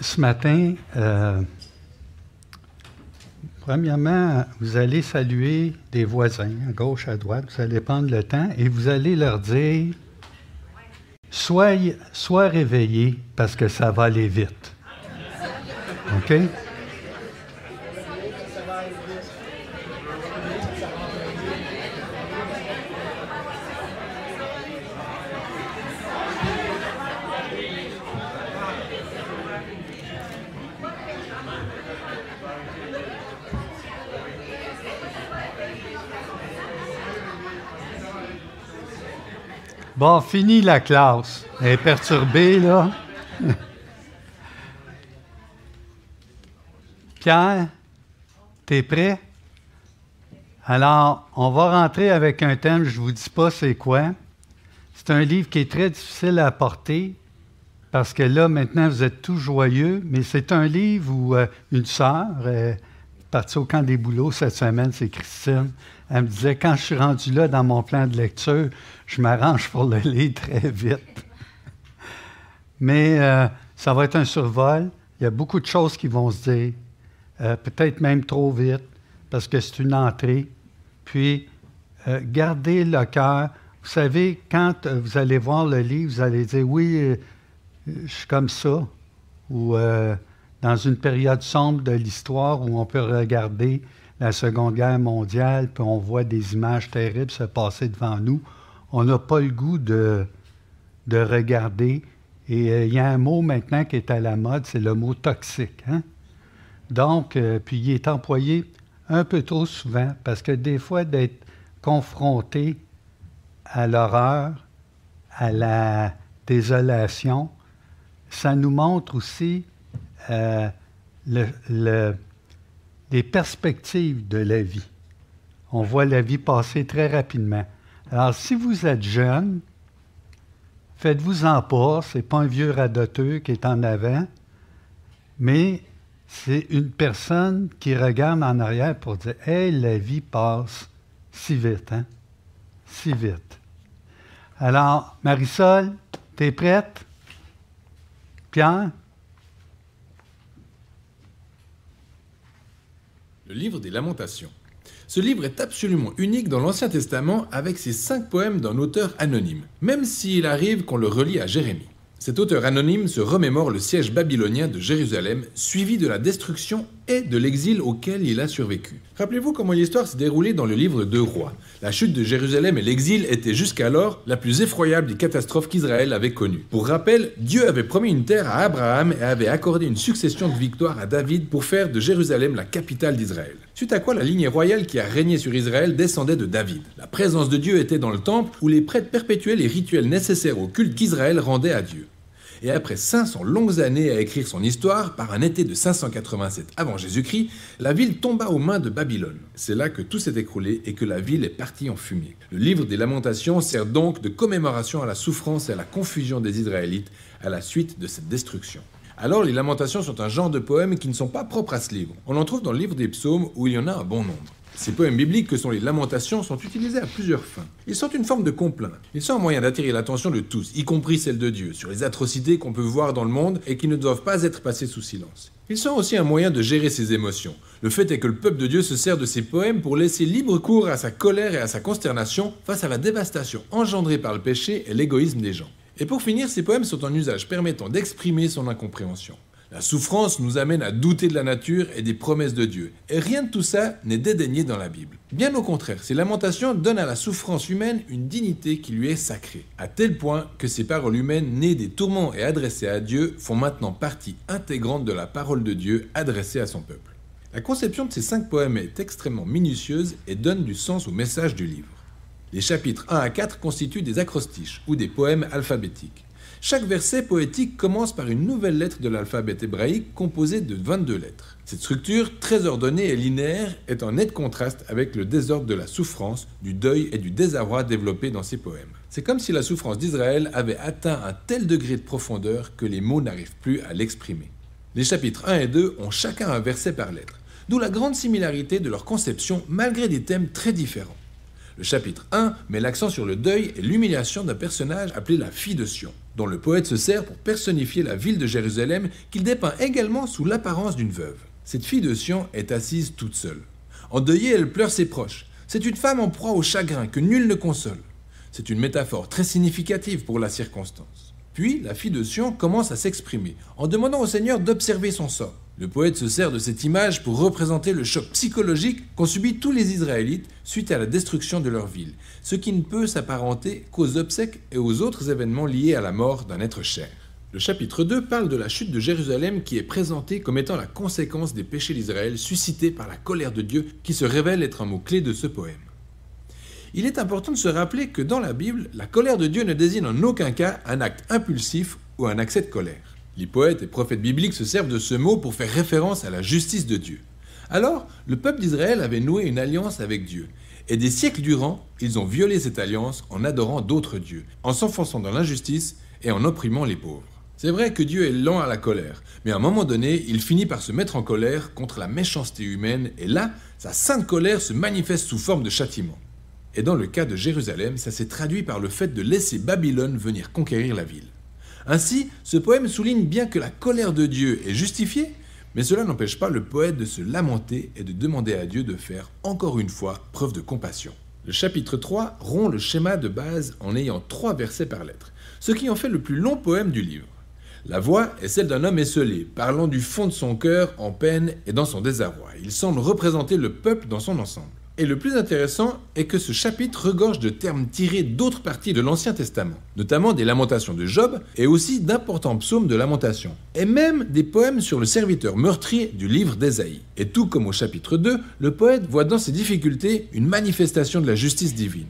ce matin, euh, premièrement, vous allez saluer des voisins à gauche, à droite. Vous allez prendre le temps et vous allez leur dire Soyez, sois réveillés parce que ça va aller vite. OK? Bon, fini la classe. Elle est perturbée, là. Pierre, t'es prêt? Alors, on va rentrer avec un thème, je ne vous dis pas c'est quoi. C'est un livre qui est très difficile à porter parce que là, maintenant, vous êtes tous joyeux, mais c'est un livre où euh, une sœur, euh, partie au camp des boulots cette semaine, c'est Christine, elle me disait, quand je suis rendu là dans mon plan de lecture, je m'arrange pour le lire très vite. Mais euh, ça va être un survol. Il y a beaucoup de choses qui vont se dire, euh, peut-être même trop vite, parce que c'est une entrée. Puis, euh, gardez le cœur. Vous savez, quand vous allez voir le livre, vous allez dire, oui, je suis comme ça. Ou dans une période sombre de l'histoire où on peut regarder la Seconde Guerre mondiale, puis on voit des images terribles se passer devant nous on n'a pas le goût de, de regarder. Et euh, il y a un mot maintenant qui est à la mode, c'est le mot toxique. Hein? Donc, euh, puis il est employé un peu trop souvent parce que des fois, d'être confronté à l'horreur, à la désolation, ça nous montre aussi euh, les perspectives de la vie. On voit la vie passer très rapidement. Alors, si vous êtes jeune, faites-vous-en pas, ce n'est pas un vieux radoteux qui est en avant, mais c'est une personne qui regarde en arrière pour dire Hey, la vie passe si vite, hein? Si vite. Alors, Marisol, tu es prête? Pierre? Le livre des Lamentations. Ce livre est absolument unique dans l'Ancien Testament avec ses cinq poèmes d'un auteur anonyme, même s'il arrive qu'on le relie à Jérémie. Cet auteur anonyme se remémore le siège babylonien de Jérusalem, suivi de la destruction et de l'exil auquel il a survécu. Rappelez-vous comment l'histoire s'est déroulée dans le livre de Rois. La chute de Jérusalem et l'exil étaient jusqu'alors la plus effroyable des catastrophes qu'Israël avait connues. Pour rappel, Dieu avait promis une terre à Abraham et avait accordé une succession de victoires à David pour faire de Jérusalem la capitale d'Israël. Suite à quoi la lignée royale qui a régné sur Israël descendait de David. La présence de Dieu était dans le temple où les prêtres perpétuaient les rituels nécessaires au culte qu'Israël rendait à Dieu et après 500 longues années à écrire son histoire, par un été de 587 avant Jésus-Christ, la ville tomba aux mains de Babylone. C'est là que tout s'est écroulé et que la ville est partie en fumée. Le livre des Lamentations sert donc de commémoration à la souffrance et à la confusion des Israélites à la suite de cette destruction. Alors les lamentations sont un genre de poèmes qui ne sont pas propres à ce livre. On en trouve dans le livre des psaumes où il y en a un bon nombre. Ces poèmes bibliques que sont les lamentations sont utilisés à plusieurs fins. Ils sont une forme de complaint. Ils sont un moyen d'attirer l'attention de tous, y compris celle de Dieu, sur les atrocités qu'on peut voir dans le monde et qui ne doivent pas être passées sous silence. Ils sont aussi un moyen de gérer ses émotions. Le fait est que le peuple de Dieu se sert de ces poèmes pour laisser libre cours à sa colère et à sa consternation face à la dévastation engendrée par le péché et l'égoïsme des gens. Et pour finir, ces poèmes sont un usage permettant d'exprimer son incompréhension. La souffrance nous amène à douter de la nature et des promesses de Dieu. Et rien de tout ça n'est dédaigné dans la Bible. Bien au contraire, ces lamentations donnent à la souffrance humaine une dignité qui lui est sacrée, à tel point que ces paroles humaines nées des tourments et adressées à Dieu font maintenant partie intégrante de la parole de Dieu adressée à son peuple. La conception de ces cinq poèmes est extrêmement minutieuse et donne du sens au message du livre. Les chapitres 1 à 4 constituent des acrostiches ou des poèmes alphabétiques. Chaque verset poétique commence par une nouvelle lettre de l'alphabet hébraïque composée de 22 lettres. Cette structure, très ordonnée et linéaire, est en net contraste avec le désordre de la souffrance, du deuil et du désarroi développé dans ces poèmes. C'est comme si la souffrance d'Israël avait atteint un tel degré de profondeur que les mots n'arrivent plus à l'exprimer. Les chapitres 1 et 2 ont chacun un verset par lettre, d'où la grande similarité de leur conception malgré des thèmes très différents. Le chapitre 1 met l'accent sur le deuil et l'humiliation d'un personnage appelé la fille de Sion. dont le poète se sert pour personnifier la ville de Jérusalem qu'il dépeint également sous l'apparence d'une veuve. Cette fille de Sion est assise toute seule. Endeuillée, elle pleure ses proches. C'est une femme en proie au chagrin que nul ne console. C'est une métaphore très significative pour la circonstance. Puis, la fille de Sion commence à s'exprimer, en demandant au Seigneur d'observer son sort. Le poète se sert de cette image pour représenter le choc psychologique qu'ont subi tous les Israélites suite à la destruction de leur ville, ce qui ne peut s'apparenter qu'aux obsèques et aux autres événements liés à la mort d'un être cher. Le chapitre 2 parle de la chute de Jérusalem qui est présentée comme étant la conséquence des péchés d'Israël suscités par la colère de Dieu qui se révèle être un mot-clé de ce poème. Il est important de se rappeler que dans la Bible, la colère de Dieu ne désigne en aucun cas un acte impulsif ou un accès de colère. Les poètes et prophètes bibliques se servent de ce mot pour faire référence à la justice de Dieu. Alors, le peuple d'Israël avait noué une alliance avec Dieu. Et des siècles durant, ils ont violé cette alliance en adorant d'autres dieux, en s'enfonçant dans l'injustice et en opprimant les pauvres. C'est vrai que Dieu est lent à la colère, mais à un moment donné, il finit par se mettre en colère contre la méchanceté humaine, et là, sa sainte colère se manifeste sous forme de châtiment. Et dans le cas de Jérusalem, ça s'est traduit par le fait de laisser Babylone venir conquérir la ville. Ainsi, ce poème souligne bien que la colère de Dieu est justifiée, mais cela n'empêche pas le poète de se lamenter et de demander à Dieu de faire, encore une fois, preuve de compassion. Le chapitre 3 rompt le schéma de base en ayant trois versets par lettre, ce qui en fait le plus long poème du livre. La voix est celle d'un homme esselé, parlant du fond de son cœur en peine et dans son désarroi. Il semble représenter le peuple dans son ensemble. Et le plus intéressant est que ce chapitre regorge de termes tirés d'autres parties de l'Ancien Testament, notamment des lamentations de Job et aussi d'importants psaumes de lamentation, et même des poèmes sur le serviteur meurtrier du livre d'Ésaïe. Et tout comme au chapitre 2, le poète voit dans ses difficultés une manifestation de la justice divine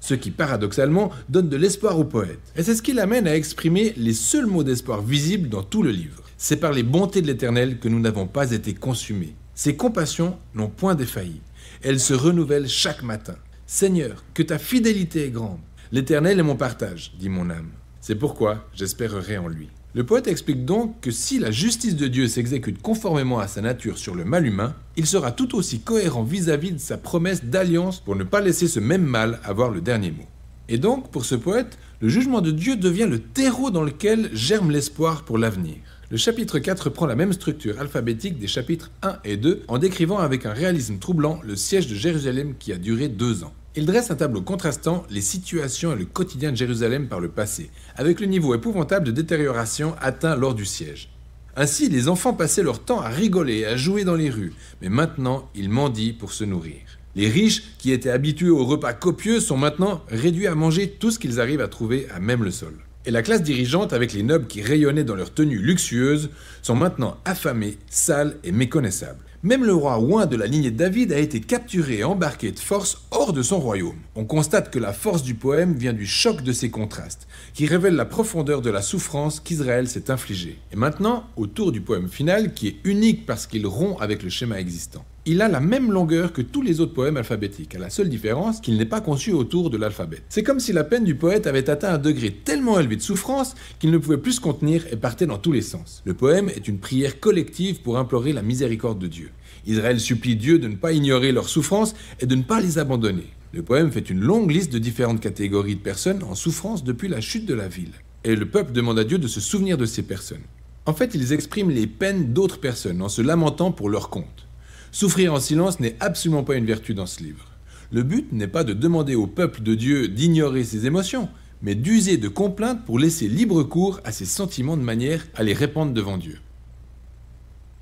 ce qui paradoxalement donne de l'espoir au poète. Et c'est ce qui l'amène à exprimer les seuls mots d'espoir visibles dans tout le livre. C'est par les bontés de l'Éternel que nous n'avons pas été consumés. Ses compassions n'ont point défailli. Elle se renouvelle chaque matin. Seigneur, que ta fidélité est grande. L'Éternel est mon partage, dit mon âme. C'est pourquoi j'espérerai en lui. Le poète explique donc que si la justice de Dieu s'exécute conformément à sa nature sur le mal humain, il sera tout aussi cohérent vis-à-vis de sa promesse d'alliance pour ne pas laisser ce même mal avoir le dernier mot. Et donc, pour ce poète, le jugement de Dieu devient le terreau dans lequel germe l'espoir pour l'avenir. Le chapitre 4 prend la même structure alphabétique des chapitres 1 et 2 en décrivant avec un réalisme troublant le siège de Jérusalem qui a duré deux ans. Il dresse un tableau contrastant les situations et le quotidien de Jérusalem par le passé, avec le niveau épouvantable de détérioration atteint lors du siège. Ainsi, les enfants passaient leur temps à rigoler et à jouer dans les rues, mais maintenant ils mendient pour se nourrir. Les riches, qui étaient habitués aux repas copieux, sont maintenant réduits à manger tout ce qu'ils arrivent à trouver à même le sol. Et la classe dirigeante, avec les nobles qui rayonnaient dans leurs tenues luxueuses, sont maintenant affamés, sales et méconnaissables. Même le roi Ouin de la lignée de David a été capturé et embarqué de force hors de son royaume. On constate que la force du poème vient du choc de ces contrastes, qui révèle la profondeur de la souffrance qu'Israël s'est infligée. Et maintenant, au tour du poème final, qui est unique parce qu'il rompt avec le schéma existant il a la même longueur que tous les autres poèmes alphabétiques, à la seule différence qu'il n'est pas conçu autour de l'alphabet. C'est comme si la peine du poète avait atteint un degré tellement élevé de souffrance qu'il ne pouvait plus se contenir et partait dans tous les sens. Le poème est une prière collective pour implorer la miséricorde de Dieu. Israël supplie Dieu de ne pas ignorer leurs souffrances et de ne pas les abandonner. Le poème fait une longue liste de différentes catégories de personnes en souffrance depuis la chute de la ville. Et le peuple demande à Dieu de se souvenir de ces personnes. En fait, ils expriment les peines d'autres personnes en se lamentant pour leur compte. Souffrir en silence n'est absolument pas une vertu dans ce livre. Le but n'est pas de demander au peuple de Dieu d'ignorer ses émotions, mais d'user de complaintes pour laisser libre cours à ses sentiments de manière à les répandre devant Dieu.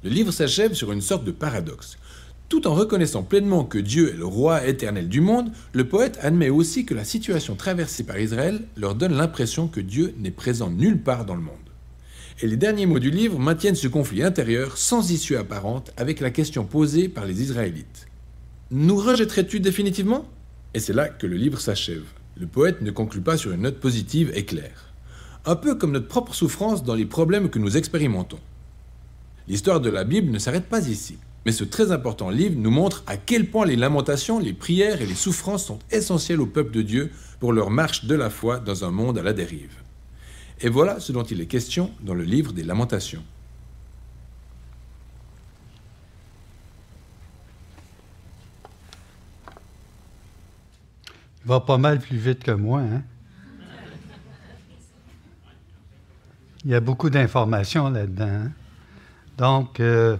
Le livre s'achève sur une sorte de paradoxe. Tout en reconnaissant pleinement que Dieu est le roi éternel du monde, le poète admet aussi que la situation traversée par Israël leur donne l'impression que Dieu n'est présent nulle part dans le monde et les derniers mots du livre maintiennent ce conflit intérieur sans issue apparente avec la question posée par les Israélites. Nous rejetterais-tu définitivement? Et c'est là que le livre s'achève. Le poète ne conclut pas sur une note positive et claire. Un peu comme notre propre souffrance dans les problèmes que nous expérimentons. L'histoire de la Bible ne s'arrête pas ici. Mais ce très important livre nous montre à quel point les lamentations, les prières et les souffrances sont essentielles au peuple de Dieu pour leur marche de la foi dans un monde à la dérive. Et voilà ce dont il est question dans le livre des Lamentations. Il va pas mal plus vite que moi, hein? Il y a beaucoup d'informations là-dedans. Hein? Donc, euh,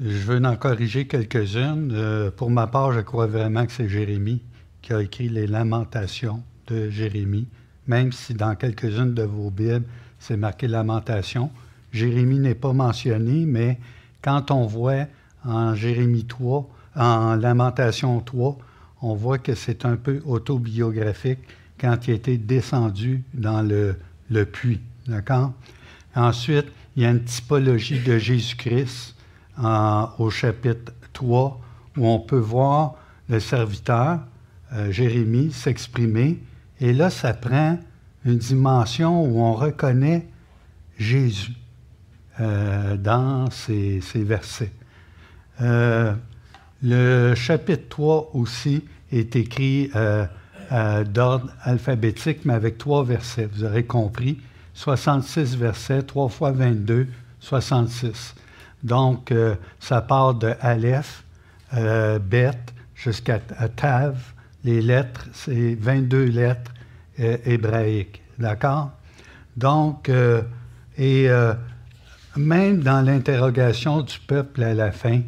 je veux en corriger quelques-unes. Euh, pour ma part, je crois vraiment que c'est Jérémie qui a écrit les lamentations de Jérémie, même si dans quelques-unes de vos Bibles, c'est marqué lamentation. Jérémie n'est pas mentionné, mais quand on voit en Jérémie 3, en Lamentation 3, on voit que c'est un peu autobiographique quand il était descendu dans le, le puits. D'accord? Ensuite, il y a une typologie de Jésus-Christ au chapitre 3 où on peut voir le serviteur, euh, Jérémie, s'exprimer. Et là, ça prend une dimension où on reconnaît Jésus euh, dans ces, versets. Euh, le chapitre 3 aussi est écrit d'ordre alphabétique, mais avec trois versets. Vous aurez compris. 66 versets, 3 fois 22, 66. Donc, euh, ça part de Aleph, euh, Bet, jusqu'à Tav. Les lettres, c'est 22 lettres euh, hébraïques. D'accord? Donc, et même dans l'interrogation du peuple à la fin,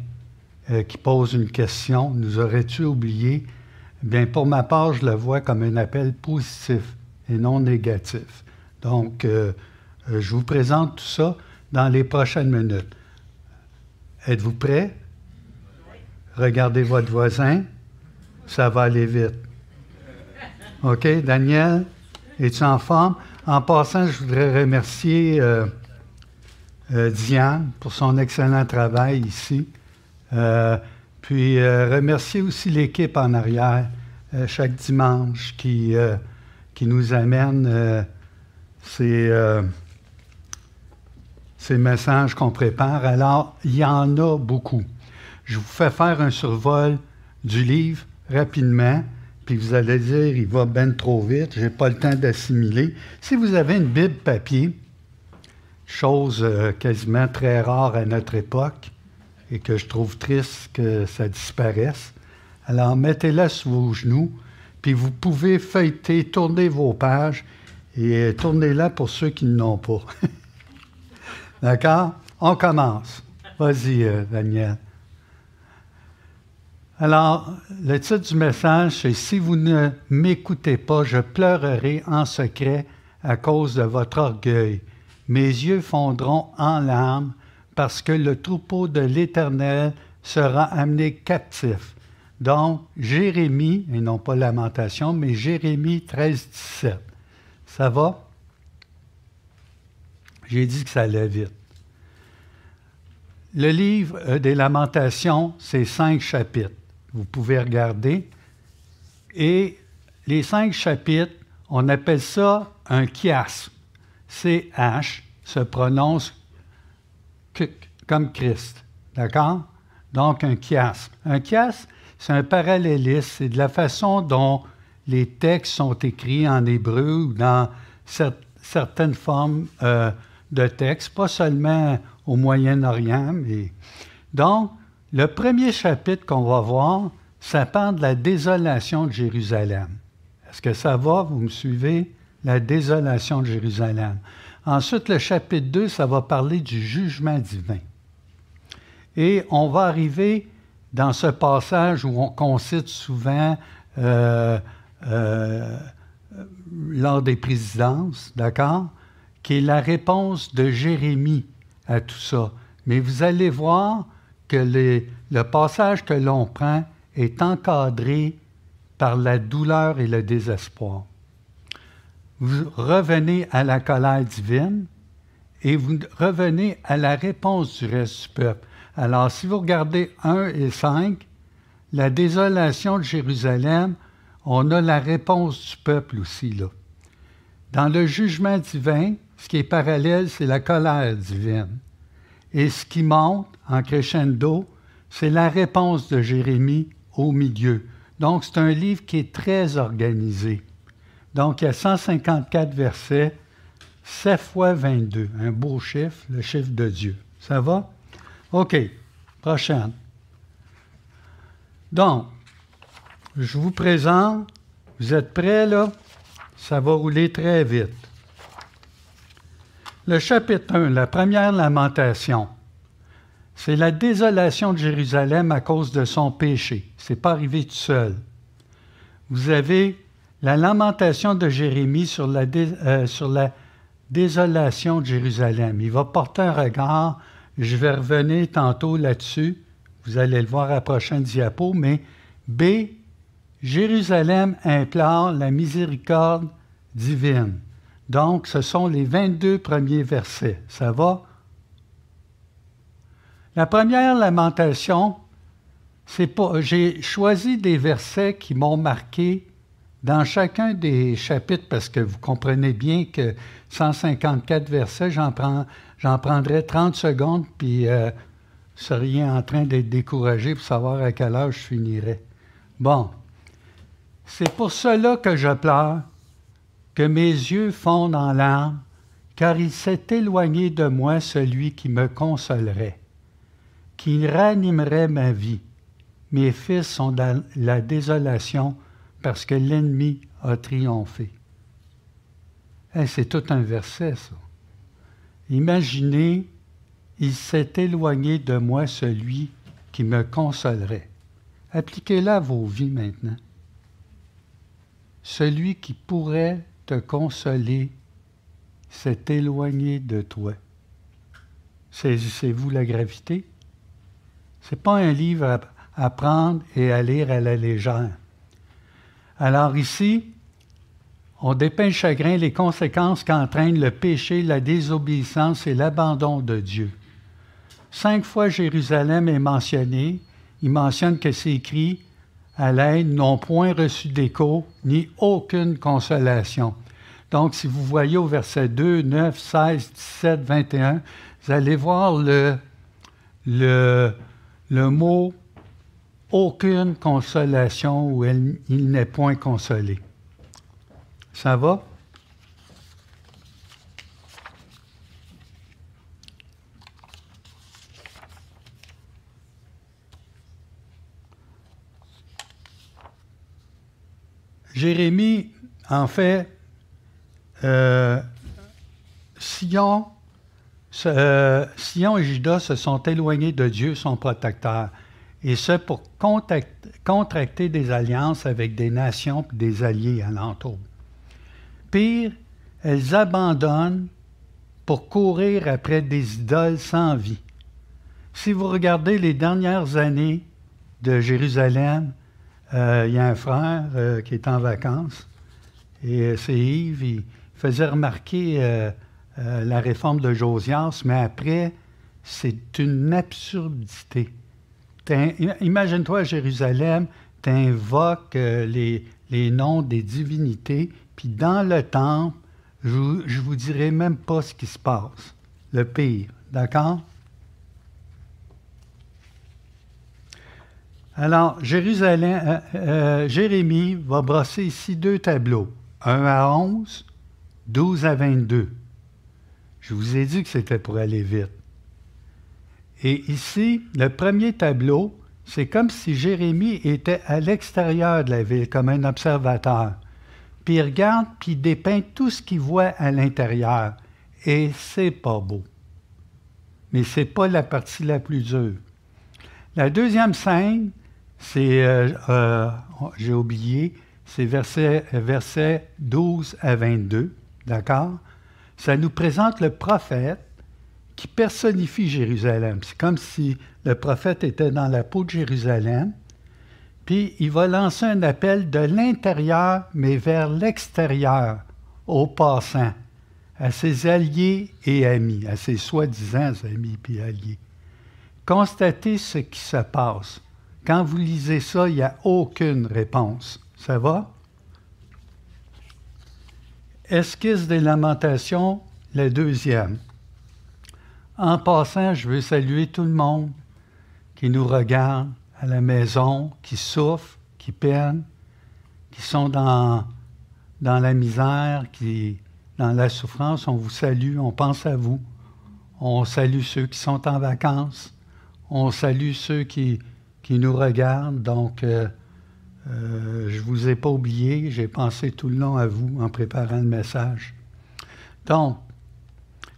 qui pose une question, nous aurais-tu oublié? Bien, pour ma part, je le vois comme un appel positif et non négatif. Donc, je vous présente tout ça dans les prochaines minutes. Êtes-vous prêt? Regardez votre voisin. Ça va aller vite. OK, Daniel, es-tu en forme? En passant, je voudrais remercier euh, euh, Diane pour son excellent travail ici. Euh, puis remercier aussi l'équipe en arrière chaque dimanche qui, qui nous amène ces ces messages qu'on prépare. Alors, il y en a beaucoup. Je vous fais faire un survol du livre rapidement, puis vous allez dire, il va bien trop vite, je n'ai pas le temps d'assimiler. Si vous avez une Bible papier, chose euh, quasiment très rare à notre époque, et que je trouve triste que ça disparaisse, alors mettez-la sous vos genoux, puis vous pouvez feuilleter, tourner vos pages, et tournez-la pour ceux qui ne l'ont pas. D'accord? On commence. Vas-y, euh. Alors, le titre du message, c'est Si vous ne m'écoutez pas, je pleurerai en secret à cause de votre orgueil. Mes yeux fondront en larmes parce que le troupeau de l'Éternel sera amené captif. Donc, Jérémie, et non pas Lamentation, mais Jérémie 13, 17. Ça va? J'ai dit que ça allait vite. Le livre des Lamentations, c'est cinq chapitres. Vous pouvez regarder. Et les cinq chapitres, on appelle ça un chiasme. C-H se prononce comme Christ. D'accord? Donc, un chiasme. Un chiasme, c'est un parallélisme. C'est de la façon dont les textes sont écrits en hébreu ou dans certaines formes euh, de textes, pas seulement au Moyen-Orient. Mais... Donc, le premier chapitre qu'on va voir, ça parle de la désolation de Jérusalem. Est-ce que ça va? Vous me suivez? La désolation de Jérusalem. Ensuite, le chapitre 2, ça va parler du jugement divin. Et on va arriver dans ce passage où on, cite souvent euh, euh, lors des présidences, d'accord? qui est la réponse de Jérémie à tout ça. Mais vous allez voir que le passage que l'on prend est encadré par la douleur et le désespoir. Vous revenez à la colère divine et vous revenez à la réponse du reste du peuple. Alors, si vous regardez 1 et 5, la désolation de Jérusalem, on a la réponse du peuple aussi là. Dans le jugement divin, ce qui est parallèle, c'est la colère divine. Et ce qui monte en crescendo, c'est la réponse de Jérémie au milieu. Donc, c'est un livre qui est très organisé. Donc, il y a 154 versets, 7 fois 22, un beau chiffre, le chiffre de Dieu. Ça va? OK, prochaine. Donc, je vous présente, vous êtes prêts là? Ça va rouler très vite. Le chapitre 1, la première lamentation, c'est la désolation de Jérusalem à cause de son péché. Ce n'est pas arrivé tout seul. Vous avez la lamentation de Jérémie sur la, euh, sur la désolation de Jérusalem. Il va porter un regard, je vais revenir tantôt là-dessus, vous allez le voir à la prochaine diapo, mais B, Jérusalem implore la miséricorde divine. Donc, ce sont les 22 premiers versets. Ça va? La première lamentation, c'est pas. J'ai choisi des versets qui m'ont marqué dans chacun des chapitres parce que vous comprenez bien que 154 versets, j'en, prends, j'en prendrais 30 secondes, puis euh, vous seriez en train d'être découragé pour savoir à quelle heure je finirais. Bon. C'est pour cela que je pleure que mes yeux fondent en larmes, car il s'est éloigné de moi celui qui me consolerait, qui ranimerait ma vie. Mes fils sont dans la désolation parce que l'ennemi a triomphé. c'est tout un verset, ça. Imaginez, il s'est éloigné de moi celui qui me consolerait. Appliquez-la à vos vies maintenant. Celui qui pourrait te consoler s'est éloigné de toi. Saisissez-vous la gravité? Ce n'est pas un livre à, prendre et à lire à la légère. Alors ici, on dépeint le chagrin les conséquences qu'entraînent le péché, la désobéissance et l'abandon de Dieu. Cinq fois Jérusalem est mentionné. Il mentionne que c'est écrit à l'aide n'ont point reçu d'écho ni aucune consolation. Donc, si vous voyez au verset 2, 9, 16, 17, 21, vous allez voir le, le, le mot aucune consolation où il n'est point consolé. Ça va? Jérémie, en fait, euh, Sion, euh, Sion et Judas se sont éloignés de Dieu, son protecteur, et ce pour contracter des alliances avec des nations et des alliés alentours. Pire, elles abandonnent pour courir après des idoles sans vie. Si vous regardez les dernières années de Jérusalem, il y a un frère euh, qui est en vacances, et euh, c'est Yves, il faisait remarquer la réforme de Josias, mais après, c'est une absurdité. Imagine-toi à Jérusalem, tu invoques les, les, noms des divinités, puis dans le temple, je ne vous dirai même pas ce qui se passe. Le pire, d'accord? Alors, Jérusalem, euh, euh, Jérémie va brosser ici deux tableaux, 1 à 11, 12 à 22. Je vous ai dit que c'était pour aller vite. Et ici, le premier tableau, c'est comme si Jérémie était à l'extérieur de la ville, comme un observateur. Puis il regarde, puis il dépeint tout ce qu'il voit à l'intérieur. Et c'est pas beau. Mais c'est pas la partie la plus dure. La deuxième scène, c'est, euh, euh, j'ai oublié, c'est verset, verset 12 à 22, d'accord? Ça nous présente le prophète qui personnifie Jérusalem. C'est comme si le prophète était dans la peau de Jérusalem, puis il va lancer un appel de l'intérieur, mais vers l'extérieur, aux passants, à ses alliés et amis, à ses soi-disant amis et alliés. Constatez ce qui se passe. Quand vous lisez ça, il n'y a aucune réponse. Ça va? Esquisse des lamentations, la deuxième. En passant, je veux saluer tout le monde qui nous regarde à la maison, qui souffre, qui peine, qui sont dans, dans la misère, qui dans la souffrance. On vous salue, on pense à vous. On salue ceux qui sont en vacances. On salue ceux qui, qui nous regardent. Donc, euh, euh, je ne vous ai pas oublié, j'ai pensé tout le long à vous en préparant le message. Donc,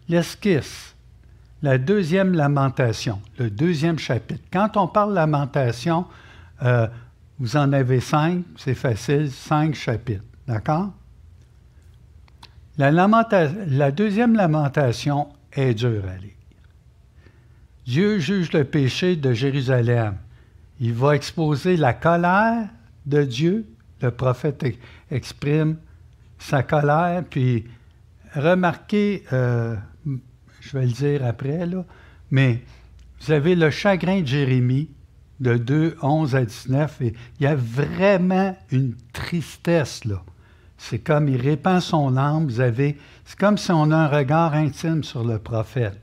l'esquisse, la deuxième lamentation, le deuxième chapitre. Quand on parle lamentation, euh, vous en avez cinq, c'est facile, cinq chapitres. D'accord? La, la deuxième lamentation est dure à lire. Dieu juge le péché de Jérusalem. Il va exposer la colère de Dieu. Le prophète exprime sa colère, puis remarquez, euh, je vais le dire après, mais vous avez le chagrin de Jérémie de 2, 11 à 19, et il y a vraiment une tristesse là. C'est comme il répand son âme, vous c'est comme si on a un regard intime sur le prophète.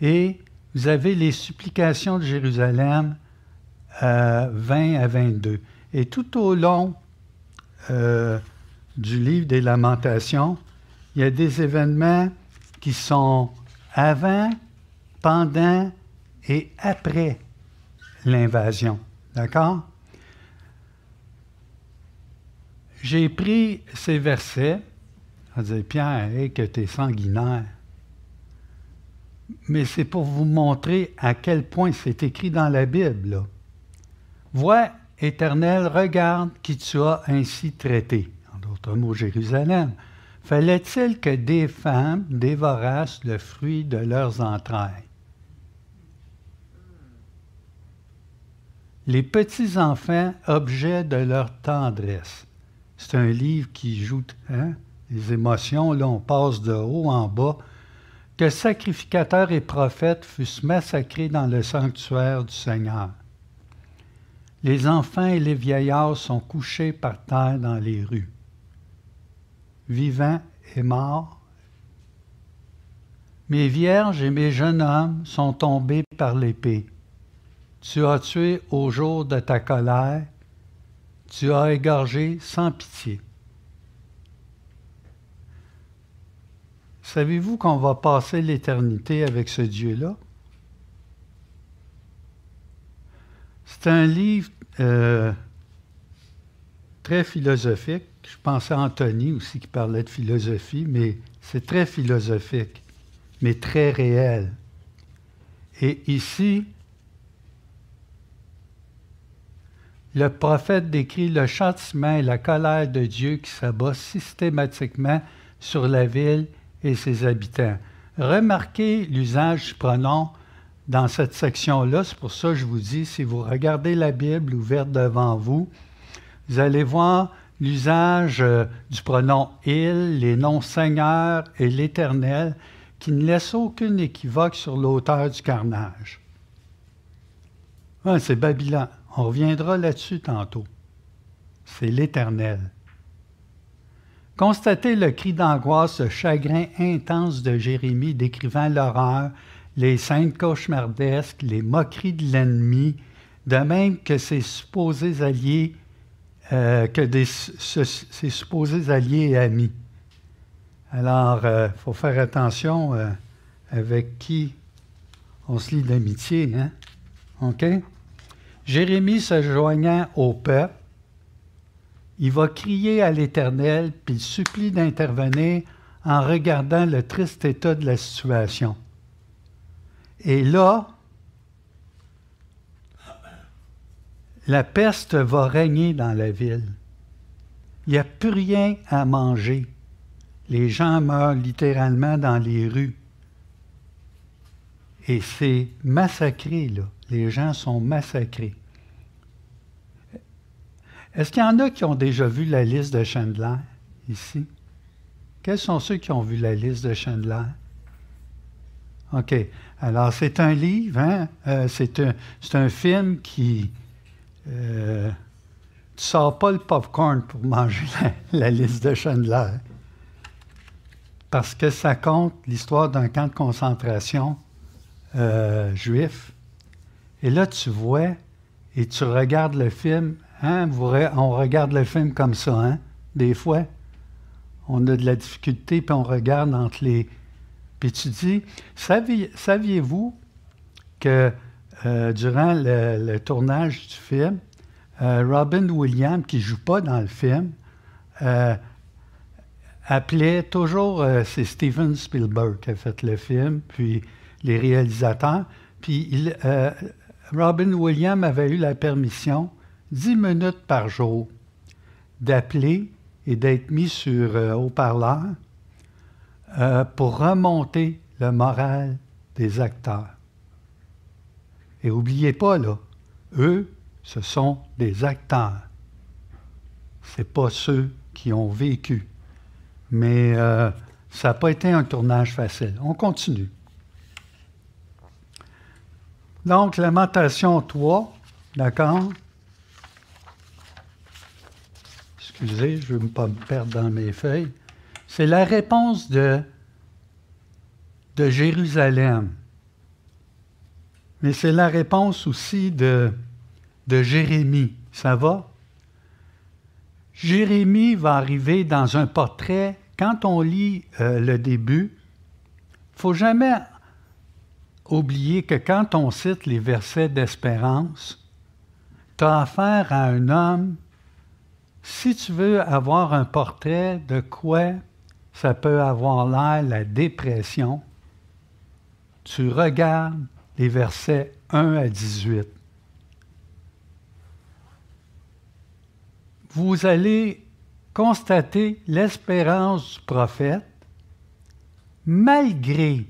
Et vous avez les supplications de Jérusalem, 20 euh, à 22. Et tout au long euh, du livre des lamentations, il y a des événements qui sont avant, pendant et après l'invasion. D'accord? J'ai pris ces versets, à dire Pierre, que tu es sanguinaire. Mais c'est pour vous montrer à quel point c'est écrit dans la Bible. Vois, Éternel, regarde qui tu as ainsi traité. En d'autres mots, Jérusalem. Fallait-il que des femmes dévorassent le fruit de leurs entrailles? Les petits-enfants, objets de leur tendresse. C'est un livre qui joue hein, les émotions. Là, on passe de haut en bas. Que sacrificateurs et prophètes fussent massacrés dans le sanctuaire du Seigneur. Les enfants et les vieillards sont couchés par terre dans les rues. Vivants et morts. Mes vierges et mes jeunes hommes sont tombés par l'épée. Tu as tué au jour de ta colère tu as égorgé sans pitié. Savez-vous qu'on va passer l'éternité avec ce Dieu-là? C'est un livre euh, très philosophique. Je pensais à Anthony aussi qui parlait de philosophie, mais c'est très philosophique, mais très réel. Et ici, le prophète décrit le châtiment et la colère de Dieu qui s'abat systématiquement sur la ville et ses habitants. Remarquez l'usage du pronom dans cette section-là. C'est pour ça que je vous dis, si vous regardez la Bible ouverte devant vous, vous allez voir l'usage euh, du pronom il, les noms Seigneur et l'Éternel, qui ne laissent aucune équivoque sur l'auteur du carnage. c'est Babylone. On reviendra là-dessus tantôt. C'est l'Éternel. Constatez le cri d'angoisse, le chagrin intense de Jérémie décrivant l'horreur, les scènes cauchemardesques, les moqueries de l'ennemi, de même que ses supposés alliés, euh, supposés alliés et amis. Alors, il euh, faut faire attention euh, avec qui on se lie d'amitié, hein? OK? Jérémie se joignant au peuple, il va crier à l'Éternel, puis il supplie d'intervenir en regardant le triste état de la situation. Et là, la peste va régner dans la ville. Il n'y a plus rien à manger. Les gens meurent littéralement dans les rues. Et c'est massacré, là. Les gens sont massacrés. Est-ce qu'il y en a qui ont déjà vu la liste de Chandler ici? Quels sont ceux qui ont vu la liste de Chandler? OK. Alors, c'est un livre, hein? Euh, c'est, un, film qui. Euh, tu sors pas le popcorn pour manger la, liste de Chandler. Parce que ça compte l'histoire d'un camp de concentration euh, juif. Et là, tu vois et tu regardes le film Hein? on regarde le film comme ça, hein? Des fois, on a de la difficulté, puis on regarde entre les... Puis tu dis, saviez-vous que euh, durant le, tournage du film, euh, Robin Williams, qui ne joue pas dans le film, euh, appelait toujours, c'est Steven Spielberg qui a fait le film, puis les réalisateurs, puis Robin Williams avait eu la permission, dix minutes par jour, d'appeler et d'être mis sur euh, pour remonter le moral des acteurs. Et n'oubliez pas, là, eux, ce sont des acteurs. Ce pas ceux qui ont vécu. Mais euh, ça n'a pas été un tournage facile. On continue. Donc, Lamentation 3, d'accord? Excusez, je ne veux pas me perdre dans mes feuilles. C'est la réponse de, Jérusalem. Mais c'est la réponse aussi de, Jérémie. Ça va? Jérémie va arriver dans un portrait, quand on lit euh, le début, il faut jamais oublier que quand on cite les versets d'espérance, tu as affaire à un homme, si tu veux avoir un portrait de quoi ça peut avoir l'air la dépression, tu regardes les versets 1 à 18. vous allez constater l'espérance du prophète malgré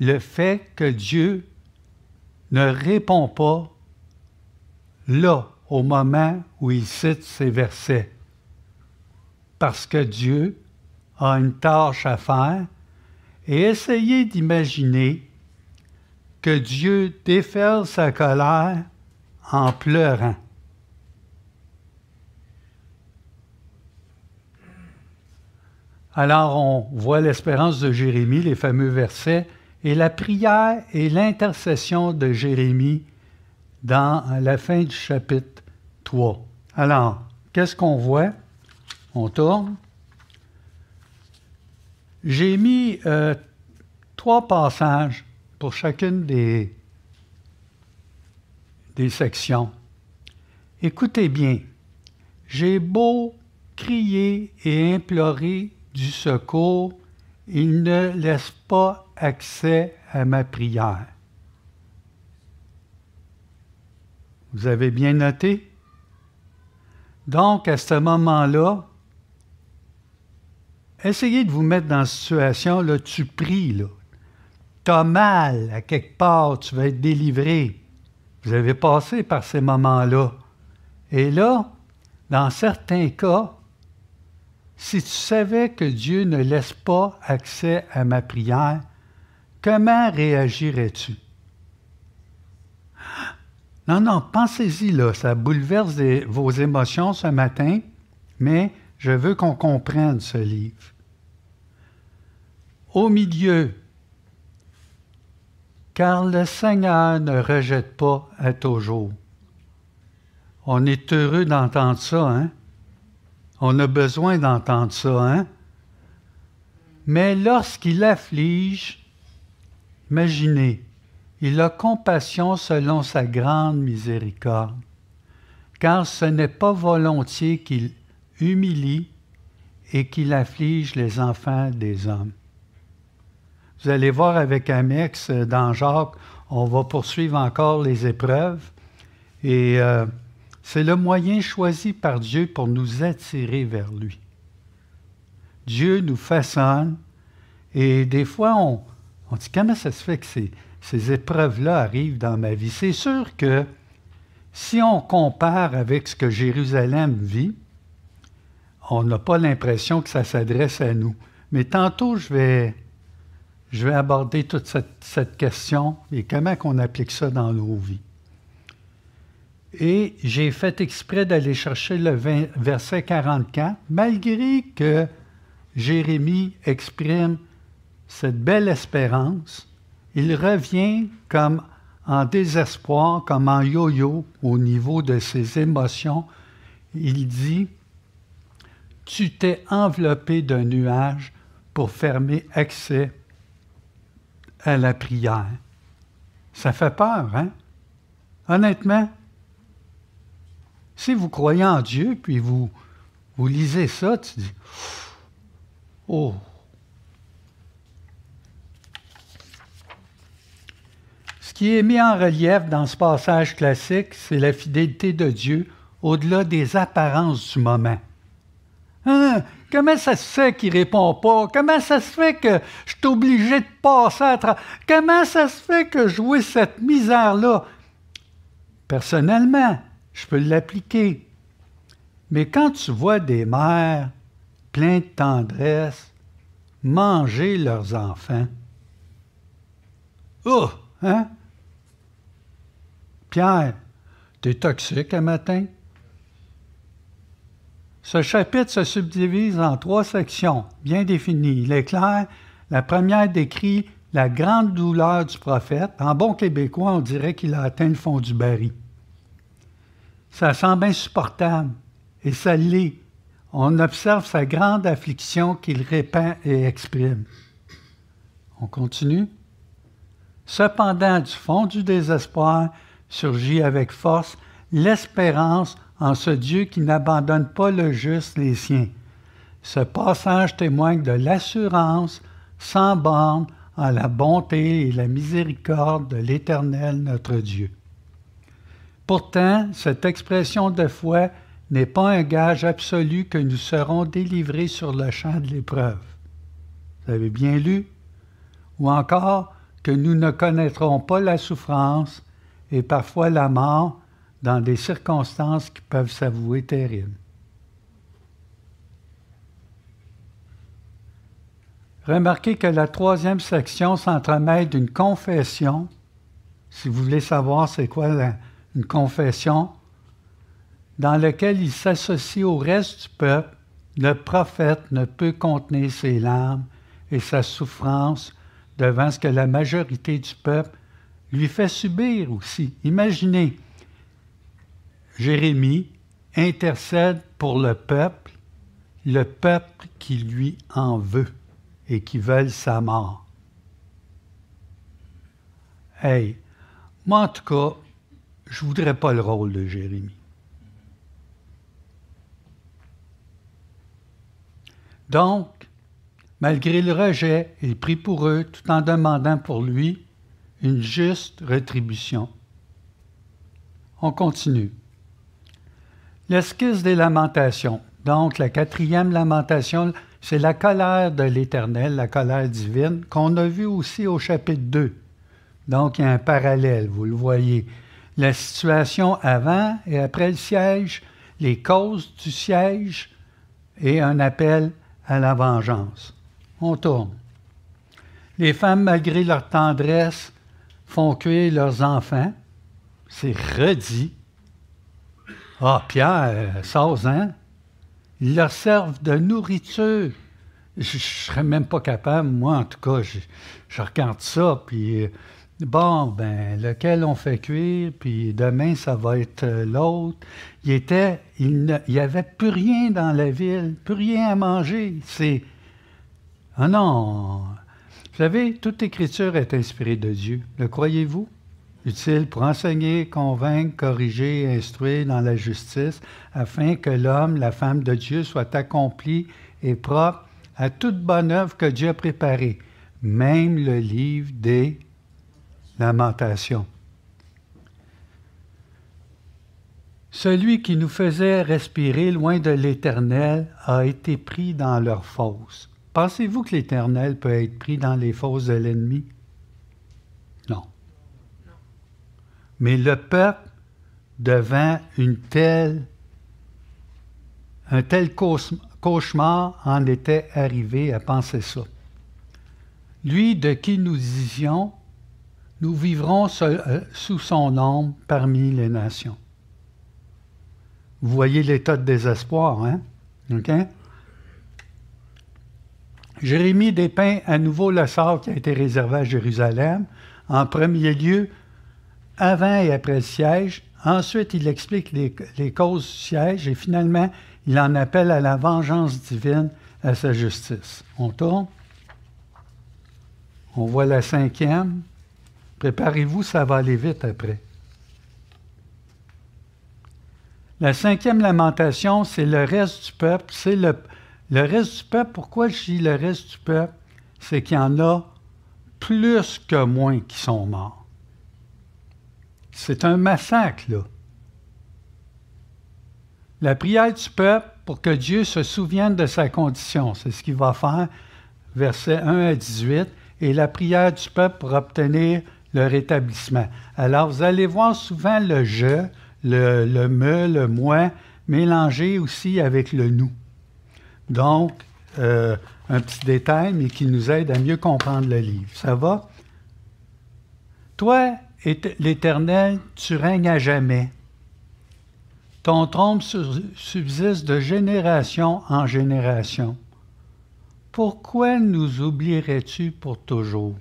le fait que Dieu ne répond pas là, au moment où il cite ces versets. Parce que Dieu a une tâche à faire et essayez d'imaginer que Dieu déferle sa colère en pleurant. Alors on voit l'espérance de Jérémie, les fameux versets, et la prière et l'intercession de Jérémie dans la fin du chapitre 3. Alors, qu'est-ce qu'on voit? On tourne. J'ai mis euh, trois passages pour chacune des, des sections. Écoutez bien, j'ai beau crier et implorer du secours, il ne laisse pas accès à ma prière. Vous avez bien noté? Donc, à ce moment-là, essayez de vous mettre dans une situation, là, tu pries, là. Tu as mal à quelque part, tu vas être délivré. Vous avez passé par ces moments-là. Et là, dans certains cas, si tu savais que Dieu ne laisse pas accès à ma prière, comment réagirais-tu? Non, non, pensez-y, là, ça bouleverse vos émotions ce matin, mais je veux qu'on comprenne ce livre. Au milieu, car le Seigneur ne rejette pas à toujours. On est heureux d'entendre ça, hein? On a besoin d'entendre ça, hein? Mais lorsqu'il afflige, imaginez, il a compassion selon sa grande miséricorde, car ce n'est pas volontiers qu'il humilie et qu'il afflige les enfants des hommes. Vous allez voir avec Amex dans Jacques, on va poursuivre encore les épreuves. Et euh, c'est le moyen choisi par Dieu pour nous attirer vers lui. Dieu nous façonne et des fois on, on dit comment ça se fait que ces, ces épreuves-là arrivent dans ma vie? C'est sûr que si on compare avec ce que Jérusalem vit, on n'a pas l'impression que ça s'adresse à nous. Mais tantôt, je vais, je vais aborder toute cette, cette question et comment on applique ça dans nos vies. Et j'ai fait exprès d'aller chercher le verset 44, malgré que Jérémie exprime cette belle espérance, il revient comme en désespoir, comme en yo-yo au niveau de ses émotions. Il dit, Tu t'es enveloppé d'un nuage pour fermer accès à la prière. Ça fait peur, hein? Honnêtement, si vous croyez en Dieu, puis vous, vous lisez ça, tu dis Oh! Ce qui est mis en relief dans ce passage classique, c'est la fidélité de Dieu au-delà des apparences du moment. Hein? Comment ça se fait qu'il répond pas? Comment ça se fait que je suis obligé de passer à travers? Comment ça se fait que je cette misère-là? Personnellement, je peux l'appliquer. Mais quand tu vois des mères pleines de tendresse manger leurs enfants, oh, hein? Pierre, t'es toxique un matin? Ce chapitre se subdivise en trois sections bien définies. Il est clair, la première décrit la grande douleur du prophète. En bon québécois, on dirait qu'il a atteint le fond du baril. Ça semble insupportable, et ça l'est. On observe sa grande affliction qu'il répand et exprime. On continue. Cependant, du fond du désespoir surgit avec force l'espérance en ce Dieu qui n'abandonne pas le juste les siens. Ce passage témoigne de l'assurance sans borne en la bonté et la miséricorde de l'Éternel notre Dieu. Pourtant, cette expression de foi n'est pas un gage absolu que nous serons délivrés sur le champ de l'épreuve. Vous avez bien lu? Ou encore que nous ne connaîtrons pas la souffrance et parfois la mort dans des circonstances qui peuvent s'avouer terribles. Remarquez que la troisième section s'entremêle d'une confession. Si vous voulez savoir c'est quoi une confession, dans laquelle il s'associe au reste du peuple, le prophète ne peut contenir ses larmes et sa souffrance devant ce que la majorité du peuple lui fait subir aussi. Imaginez, Jérémie intercède pour le peuple, le peuple qui lui en veut et qui veut sa mort. Hey, moi en tout cas, je ne voudrais pas le rôle de Jérémie. Donc, malgré le rejet, il prie pour eux tout en demandant pour lui une juste rétribution. On continue. L'esquisse des lamentations. Donc, la quatrième lamentation, c'est la colère de l'Éternel, la colère divine, qu'on a vu aussi au chapitre 2. Donc, il y a un parallèle, vous le voyez. La situation avant et après le siège, les causes du siège et un appel à la vengeance. On tourne. Les femmes, malgré leur tendresse, font cuire leurs enfants. C'est redit. Ah, Pierre, ans, hein? Ils leur servent de nourriture. Je ne serais même pas capable, moi en tout cas, je, regarde ça, puis bon, ben, lequel on fait cuire, puis demain ça va être euh, l'autre. Il il n'y avait plus rien dans la ville, plus rien à manger. C'est. Ah non! Vous savez, toute écriture est inspirée de Dieu. Le croyez-vous? Utile pour enseigner, convaincre, corriger, instruire dans la justice, afin que l'homme, la femme de Dieu soit accompli et propre à toute bonne œuvre que Dieu a préparée, même le livre des lamentations. Celui qui nous faisait respirer loin de l'Éternel a été pris dans leurs fosses. Pensez-vous que l'Éternel peut être pris dans les fosses de l'ennemi? Mais le peuple, devant une un tel cauchemar, en était arrivé à penser ça. Lui de qui nous disions, nous vivrons euh, sous son ombre parmi les nations. Vous voyez l'état de désespoir, hein? Jérémie dépeint à nouveau le sort qui a été réservé à Jérusalem. En premier lieu, avant et après le siège. Ensuite, il explique les, causes du siège et finalement, il en appelle à la vengeance divine, à sa justice. On tourne. On voit la cinquième. Préparez-vous, ça va aller vite après. La cinquième lamentation, c'est le reste du peuple, c'est Le reste du peuple, pourquoi je dis le reste du peuple? C'est qu'il y en a plus que moins qui sont morts. C'est un massacre, là. La prière du peuple pour que Dieu se souvienne de sa condition, c'est ce qu'il va faire, versets 1 à 18, et la prière du peuple pour obtenir le rétablissement. Alors, vous allez voir souvent le je, le, me, le moi, mélangé aussi avec le nous. Donc, euh, un petit détail, mais qui nous aide à mieux comprendre le livre. Ça va? Toi, l'Éternel, tu règnes à jamais. Ton trône subsiste de génération en génération. Pourquoi nous oublierais-tu pour toujours?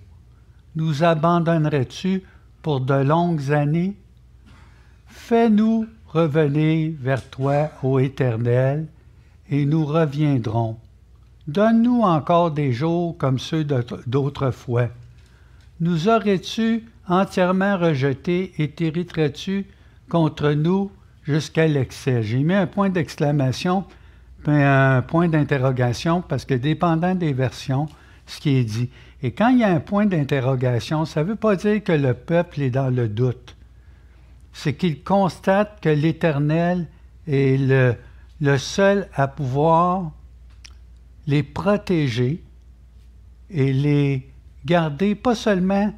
Nous abandonnerais-tu pour de longues années? Fais-nous revenir vers toi, ô Éternel, et nous reviendrons. Donne-nous encore des jours comme ceux d'autrefois. Nous aurais-tu entièrement rejetés et t'hériterais-tu contre nous jusqu'à l'excès? J'ai mis un point d'exclamation, un point d'interrogation, parce que dépendant des versions, ce qui est dit. Et quand il y a un point d'interrogation, ça ne veut pas dire que le peuple est dans le doute. C'est qu'il constate que l'Éternel est le seul à pouvoir les protéger et les garder pas seulement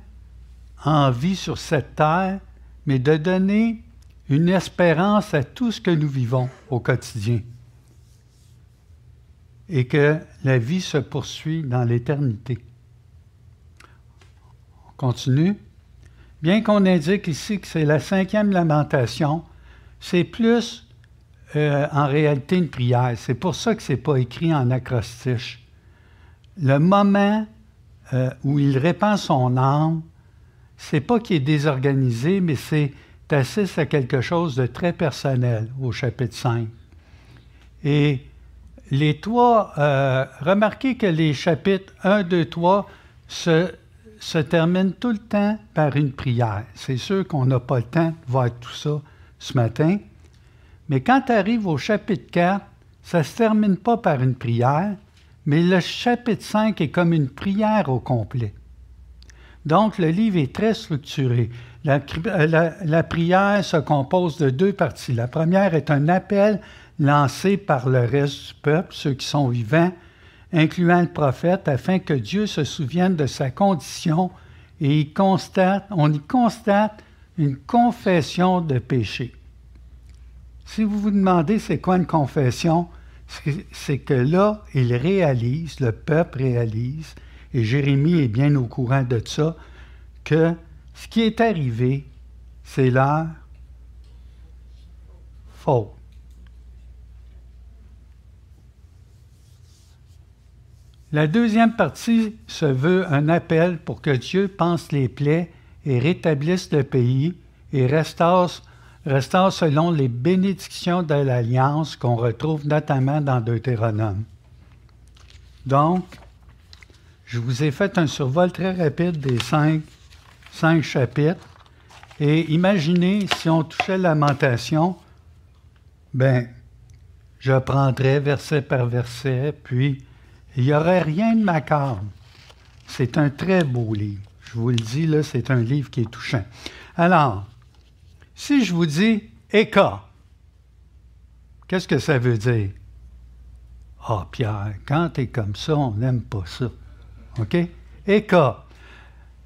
en vie sur cette terre, mais de donner une espérance à tout ce que nous vivons au quotidien. Et que la vie se poursuit dans l'éternité. On continue. Bien qu'on indique ici que c'est la cinquième lamentation, c'est plus euh, en réalité une prière. C'est pour ça que ce n'est pas écrit en acrostiche. Le moment euh, où il répand son âme, c'est pas qu'il est désorganisé, mais c'est assiste à quelque chose de très personnel au chapitre 5. Et les trois, euh, remarquez que les chapitres 1, 2, 3 se, se terminent tout le temps par une prière. C'est sûr qu'on n'a pas le temps de voir tout ça ce matin, mais quand tu arrives au chapitre 4, ça ne se termine pas par une prière, mais le chapitre 5 est comme une prière au complet. Donc, le livre est très structuré. La, la, prière se compose de deux parties. La première est un appel lancé par le reste du peuple, ceux qui sont vivants, incluant le prophète, afin que Dieu se souvienne de sa condition et constate, on y constate une confession de péché. Si vous vous demandez c'est quoi une confession, c'est que là, il réalise, le peuple réalise, et Jérémie est bien au courant de ça, que ce qui est arrivé, c'est l'heure faux. La deuxième partie se veut un appel pour que Dieu pense les plaies et rétablisse le pays et restaure restant selon les bénédictions de l'Alliance qu'on retrouve notamment dans Deutéronome. Donc, je vous ai fait un survol très rapide des cinq, chapitres. Et imaginez si on touchait lamentation, ben, je prendrais verset par verset, puis il n'y aurait rien de macabre. C'est un très beau livre. Je vous le dis, là, c'est un livre qui est touchant. Alors, si je vous dis Eka, qu'est-ce que ça veut dire? Ah, oh, Pierre, quand tu es comme ça, on n'aime pas ça. OK? Eka.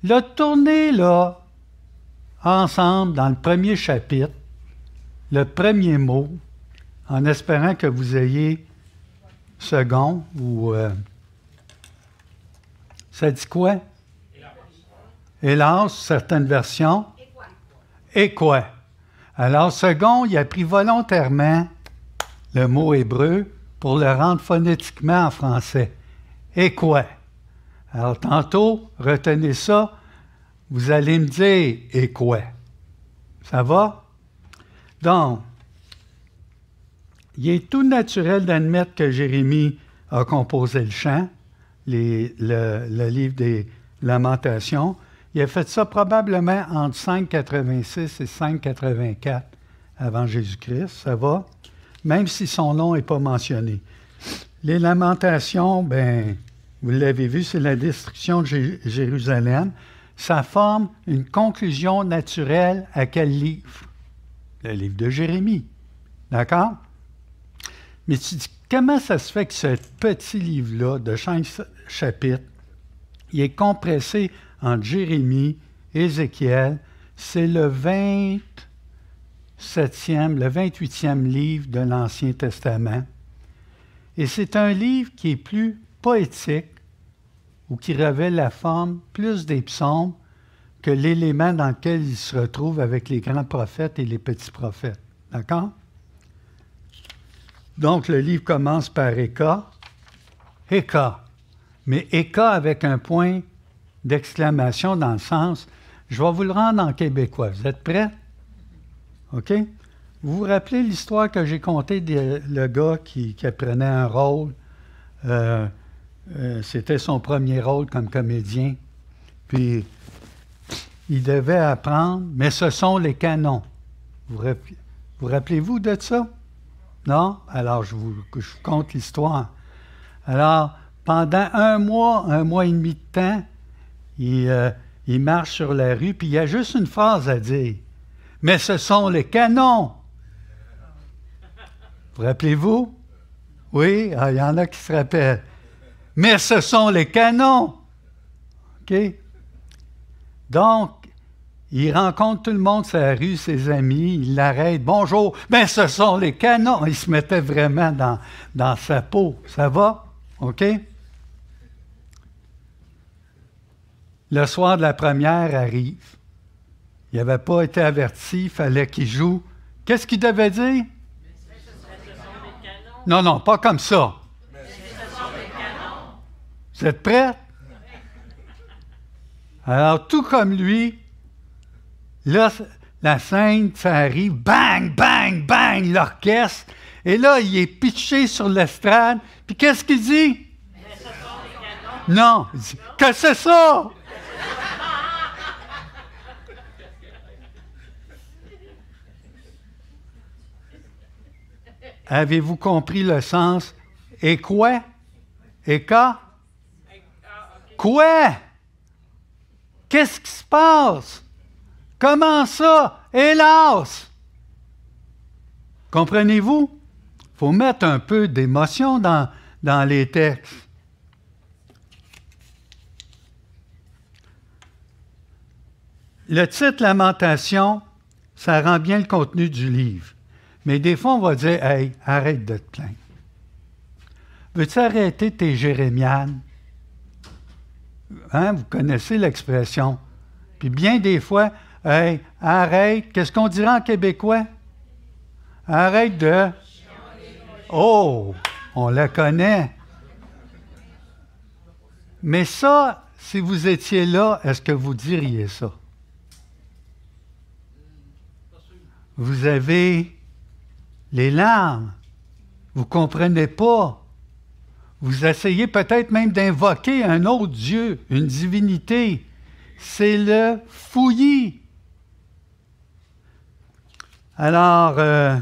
Le tourner là, ensemble, dans le premier chapitre, le premier mot, en espérant que vous ayez second ou. Euh, ça dit quoi? Hélas, certaines versions. Et quoi? Alors, second, il a pris volontairement le mot hébreu pour le rendre phonétiquement en français. Et quoi? Alors, tantôt, retenez ça, vous allez me dire et quoi? Ça va? Donc, il est tout naturel d'admettre que Jérémie a composé le chant, le, livre des Lamentations, il a fait ça probablement entre 586 et 584 avant Jésus-Christ, ça va, même si son nom n'est pas mentionné. Les lamentations, ben, vous l'avez vu, c'est la destruction de Jérusalem. Ça forme une conclusion naturelle à quel livre? Le livre de Jérémie. D'accord? Mais tu dis, comment ça se fait que ce petit livre-là, de cinq chapitres, il est compressé entre Jérémie, Ézéchiel, c'est le 27e, le 28e livre de l'Ancien Testament. Et c'est un livre qui est plus poétique ou qui révèle la forme plus des psaumes que l'élément dans lequel il se retrouve avec les grands prophètes et les petits prophètes. D'accord? Donc, le livre commence par Eka. Eka. Mais Eka avec un point d'exclamation dans le sens, je vais vous le rendre en québécois. Vous êtes prêts? OK? Vous vous rappelez l'histoire que j'ai contée de le gars qui, apprenait un rôle? Euh, euh, c'était son premier rôle comme comédien. Puis, il devait apprendre, mais ce sont les canons. Vous, vous rappelez-vous de ça? Non? Alors, je vous, je conte l'histoire. Alors, pendant un mois, un mois et demi de temps, il, euh, il marche sur la rue, puis il y a juste une phrase à dire. Mais ce sont les canons. Vous rappelez-vous? Oui, ah, il y en a qui se rappellent. Mais ce sont les canons. OK? Donc, il rencontre tout le monde sur la rue, ses amis, il l'arrête. Bonjour. Mais ce sont les canons. Il se mettait vraiment dans, dans sa peau. Ça va? OK? Le soir de la première arrive. Il n'avait pas été averti, il fallait qu'il joue. Qu'est-ce qu'il devait dire? Non, non, pas comme ça. Vous êtes prêts? Alors, tout comme lui, là, la scène, ça arrive, bang, bang, bang, l'orchestre. Et là, il est pitché sur l'estrade. Puis qu'est-ce qu'il dit? Non, il dit, que c'est ça? Avez-vous compris le sens? Et quoi? Et quoi? Quoi? Qu'est-ce qui se passe? Comment ça? Hélas! Comprenez-vous? Il faut mettre un peu d'émotion dans, les textes. Le titre Lamentation, ça rend bien le contenu du livre. Mais des fois, on va dire Hey, arrête de te plaindre. Veux-tu arrêter tes jérémiades? Hein, vous connaissez l'expression. Puis bien des fois, Hey, arrête. Qu'est-ce qu'on dirait en québécois? Arrête de. Oh, on la connaît. Mais ça, si vous étiez là, est-ce que vous diriez ça? Vous avez les larmes. Vous ne comprenez pas. Vous essayez peut-être même d'invoquer un autre Dieu, une divinité. C'est le fouillis. Alors, euh,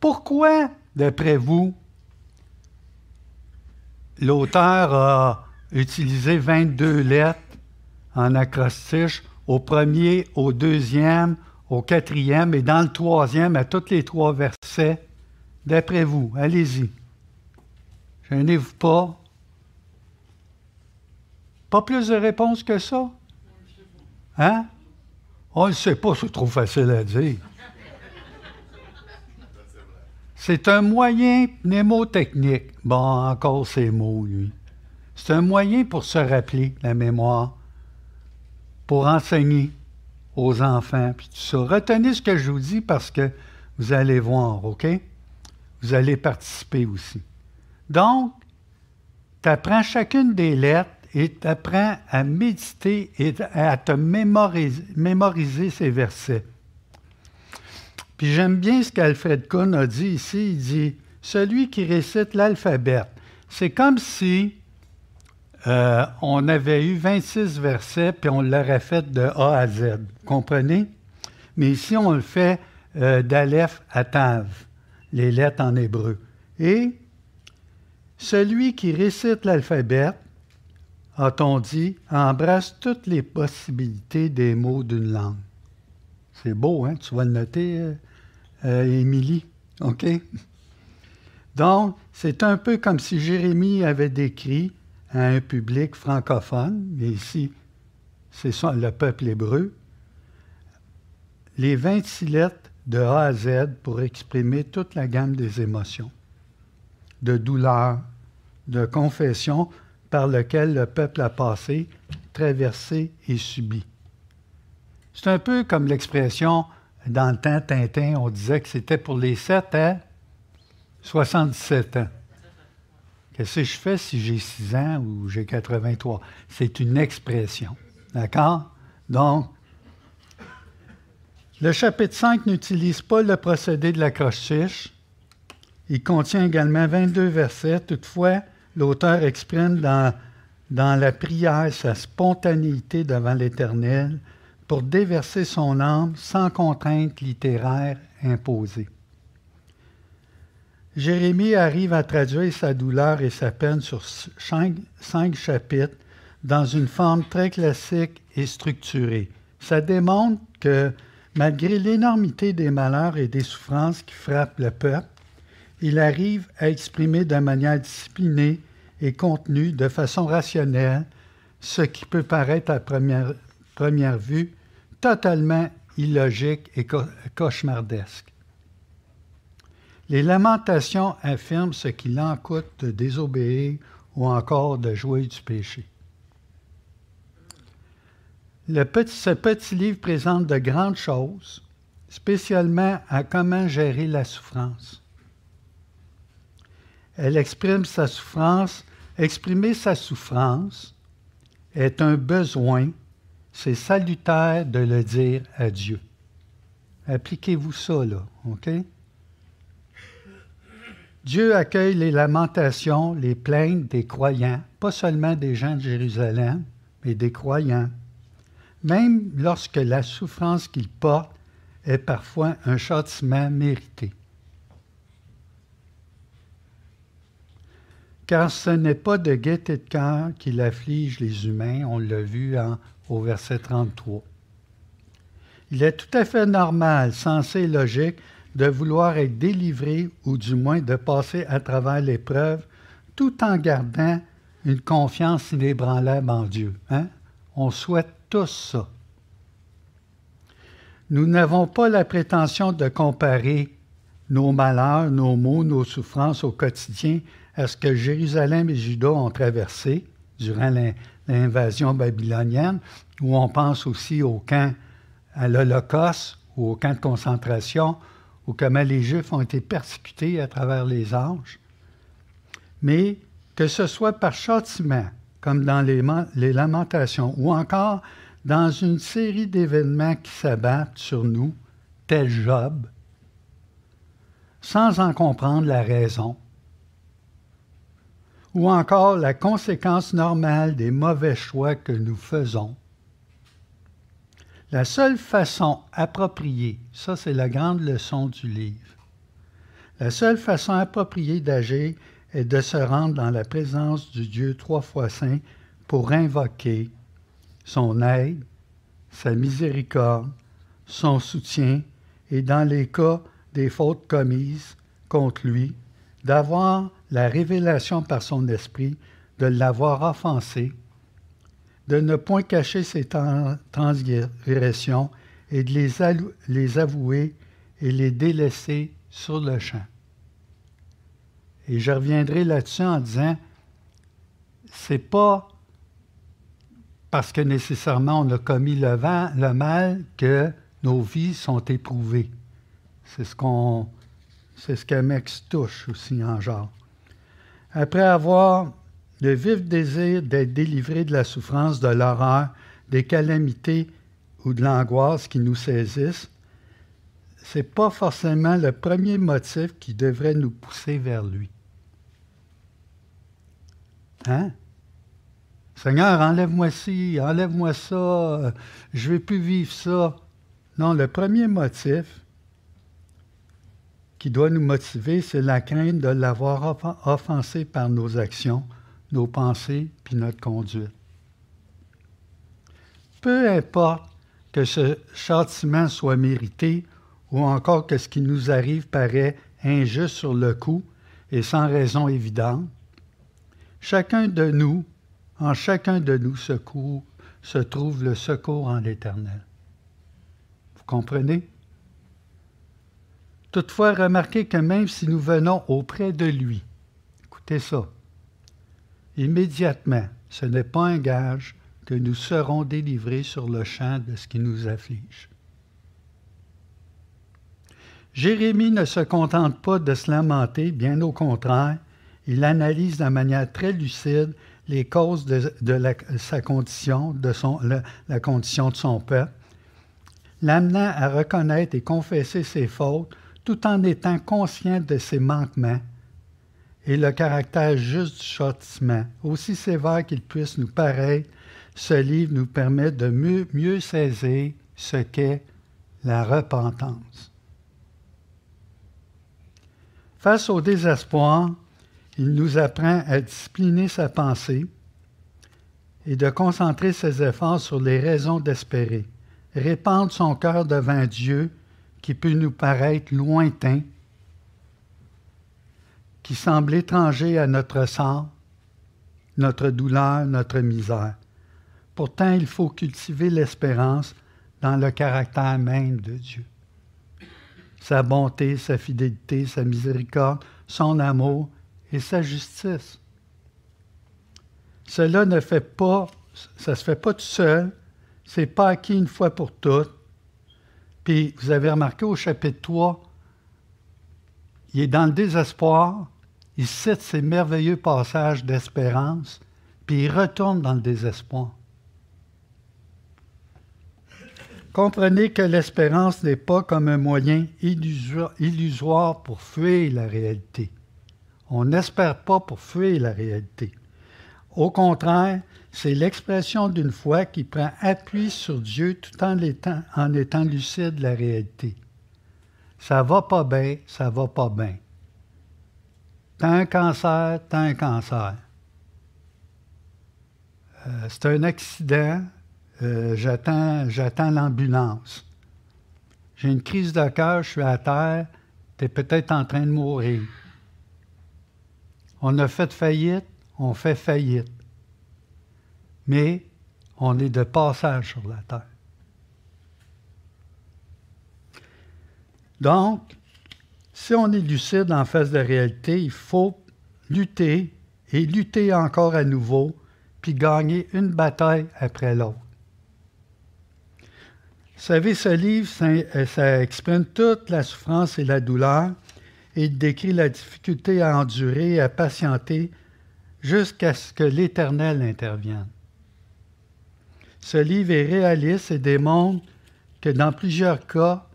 pourquoi, d'après vous, l'auteur a utilisé 22 lettres en acrostiche au premier, au deuxième, au quatrième et dans le troisième, à tous les trois versets, d'après vous. Allez-y. Gênez-vous pas. Pas plus de réponses que ça? Hein? On ne sait pas, c'est trop facile à dire. C'est un moyen mnémotechnique. Bon, encore ces mots, lui. C'est un moyen pour se rappeler la mémoire, pour enseigner aux enfants. Retenez ce que je vous dis parce que vous allez voir, OK? Vous allez participer aussi. Donc, tu apprends chacune des lettres et tu apprends à méditer et à te mémoriser, ces versets. Puis j'aime bien ce qu'Alfred Kuhn a dit ici. Il dit Celui qui récite l'alphabet, c'est comme si euh, on avait eu 26 versets, puis on l'aurait fait de A à Z. Comprenez? Mais ici, on le fait euh, d'Aleph à Tav, les lettres en hébreu. Et celui qui récite l'alphabet, a-t-on dit, embrasse toutes les possibilités des mots d'une langue. C'est beau, hein? Tu vas le noter, euh, euh, Émilie. OK? Donc, c'est un peu comme si Jérémie avait décrit à un public francophone, mais ici, c'est le peuple hébreu, les 26 lettres de A à Z pour exprimer toute la gamme des émotions, de douleur, de confession par lequel le peuple a passé, traversé et subi. C'est un peu comme l'expression dans le temps Tintin, on disait que c'était pour les 7 à 77 ans. Qu'est-ce que je fais si j'ai 6 ans ou j'ai 83? C'est une expression. D'accord? Donc, le chapitre 5 n'utilise pas le procédé de la croche Il contient également 22 versets. Toutefois, l'auteur exprime dans, la prière sa spontanéité devant l'Éternel pour déverser son âme sans contrainte littéraire imposée. Jérémie arrive à traduire sa douleur et sa peine sur cinq, chapitres dans une forme très classique et structurée. Ça démontre que malgré l'énormité des malheurs et des souffrances qui frappent le peuple, il arrive à exprimer de manière disciplinée et contenue, de façon rationnelle, ce qui peut paraître à première, vue totalement illogique et cauchemardesque. Les lamentations affirment ce qu'il en coûte de désobéir ou encore de jouer du péché. Ce petit livre présente de grandes choses, spécialement à comment gérer la souffrance. Elle exprime sa souffrance. Exprimer sa souffrance est un besoin. C'est salutaire de le dire à Dieu. Appliquez-vous ça, là, OK? Dieu accueille les lamentations, les plaintes des croyants, pas seulement des gens de Jérusalem, mais des croyants, même lorsque la souffrance qu'ils portent est parfois un châtiment mérité. Car ce n'est pas de gaieté de cœur qu'il afflige les humains, on l'a vu au verset 33. Il est tout à fait normal, sensé logique de vouloir être délivré ou du moins de passer à travers l'épreuve tout en gardant une confiance inébranlable en Dieu. Hein? On souhaite tous ça. Nous n'avons pas la prétention de comparer nos malheurs, nos maux, nos souffrances au quotidien à ce que Jérusalem et Juda ont traversé durant l'invasion babylonienne, où on pense aussi au camp, à l'Holocauste ou au camp de concentration ou comment les Juifs ont été persécutés à travers les âges, mais que ce soit par châtiment, comme dans les, les lamentations, ou encore dans une série d'événements qui s'abattent sur nous, tel Job, sans en comprendre la raison, ou encore la conséquence normale des mauvais choix que nous faisons, la seule façon appropriée, ça c'est la grande leçon du livre, la seule façon appropriée d'agir est de se rendre dans la présence du Dieu trois fois saint pour invoquer son aide, sa miséricorde, son soutien et dans les cas des fautes commises contre lui, d'avoir la révélation par son esprit de l'avoir offensé de ne point cacher ses transgressions et de les, avouer et les délaisser sur le champ. Et je reviendrai là-dessus en disant, c'est pas parce que nécessairement on a commis le, vent, le mal que nos vies sont éprouvées. C'est ce qu'on, c'est ce touche aussi en genre. Après avoir le vif désir d'être délivré de la souffrance, de l'horreur, des calamités ou de l'angoisse qui nous saisissent, ce n'est pas forcément le premier motif qui devrait nous pousser vers lui. Hein? Seigneur, enlève-moi ci, enlève-moi ça, je ne vais plus vivre ça. Non, le premier motif, qui doit nous motiver, c'est la crainte de l'avoir offensé par nos actions, nos pensées, puis notre conduite. Peu importe que ce châtiment soit mérité ou encore que ce qui nous arrive paraît injuste sur le coup et sans raison évidente, chacun de nous, en chacun de nous secours, se trouve le secours en l'Éternel. Vous comprenez? Toutefois, remarquez que même si nous venons auprès de lui, écoutez ça, immédiatement, ce n'est pas un gage que nous serons délivrés sur le champ de ce qui nous afflige. Jérémie ne se contente pas de se lamenter, bien au contraire, il analyse de manière très lucide les causes de, sa condition, de son, la condition de son peuple, l'amenant à reconnaître et confesser ses fautes tout en étant conscient de ses manquements et le caractère juste du châtiment, aussi sévère qu'il puisse nous paraître, ce livre nous permet de mieux, mieux saisir ce qu'est la repentance. Face au désespoir, il nous apprend à discipliner sa pensée et de concentrer ses efforts sur les raisons d'espérer, répandre son cœur devant Dieu qui peut nous paraître lointain, qui semble étranger à notre sort, notre douleur, notre misère. Pourtant, il faut cultiver l'espérance dans le caractère même de Dieu. Sa bonté, sa fidélité, sa miséricorde, son amour et sa justice. Cela ne fait pas, ça se fait pas tout seul, c'est pas acquis une fois pour toutes, puis vous avez remarqué au chapitre 3, il est dans le désespoir, il cite ces merveilleux passages d'espérance, puis il retourne dans le désespoir. Comprenez que l'espérance n'est pas comme un moyen illusoire pour fuir la réalité. On n'espère pas pour fuir la réalité. Au contraire, c'est l'expression d'une foi qui prend appui sur Dieu tout en étant, lucide de la réalité. Ça va pas bien, ça va pas bien. T'as un cancer, t'as un cancer. Euh, c'est un accident, euh, j'attends, j'attends l'ambulance. J'ai une crise de cœur, je suis à terre, tu es peut-être en train de mourir. On a fait faillite, on fait faillite mais on est de passage sur la terre. Donc, si on est lucide en face de la réalité, il faut lutter et lutter encore à nouveau, puis gagner une bataille après l'autre. Vous savez, ce livre, ça, ça, exprime toute la souffrance et la douleur il décrit la difficulté à endurer et à patienter jusqu'à ce que l'Éternel intervienne. Ce livre est réaliste et démontre que dans plusieurs cas,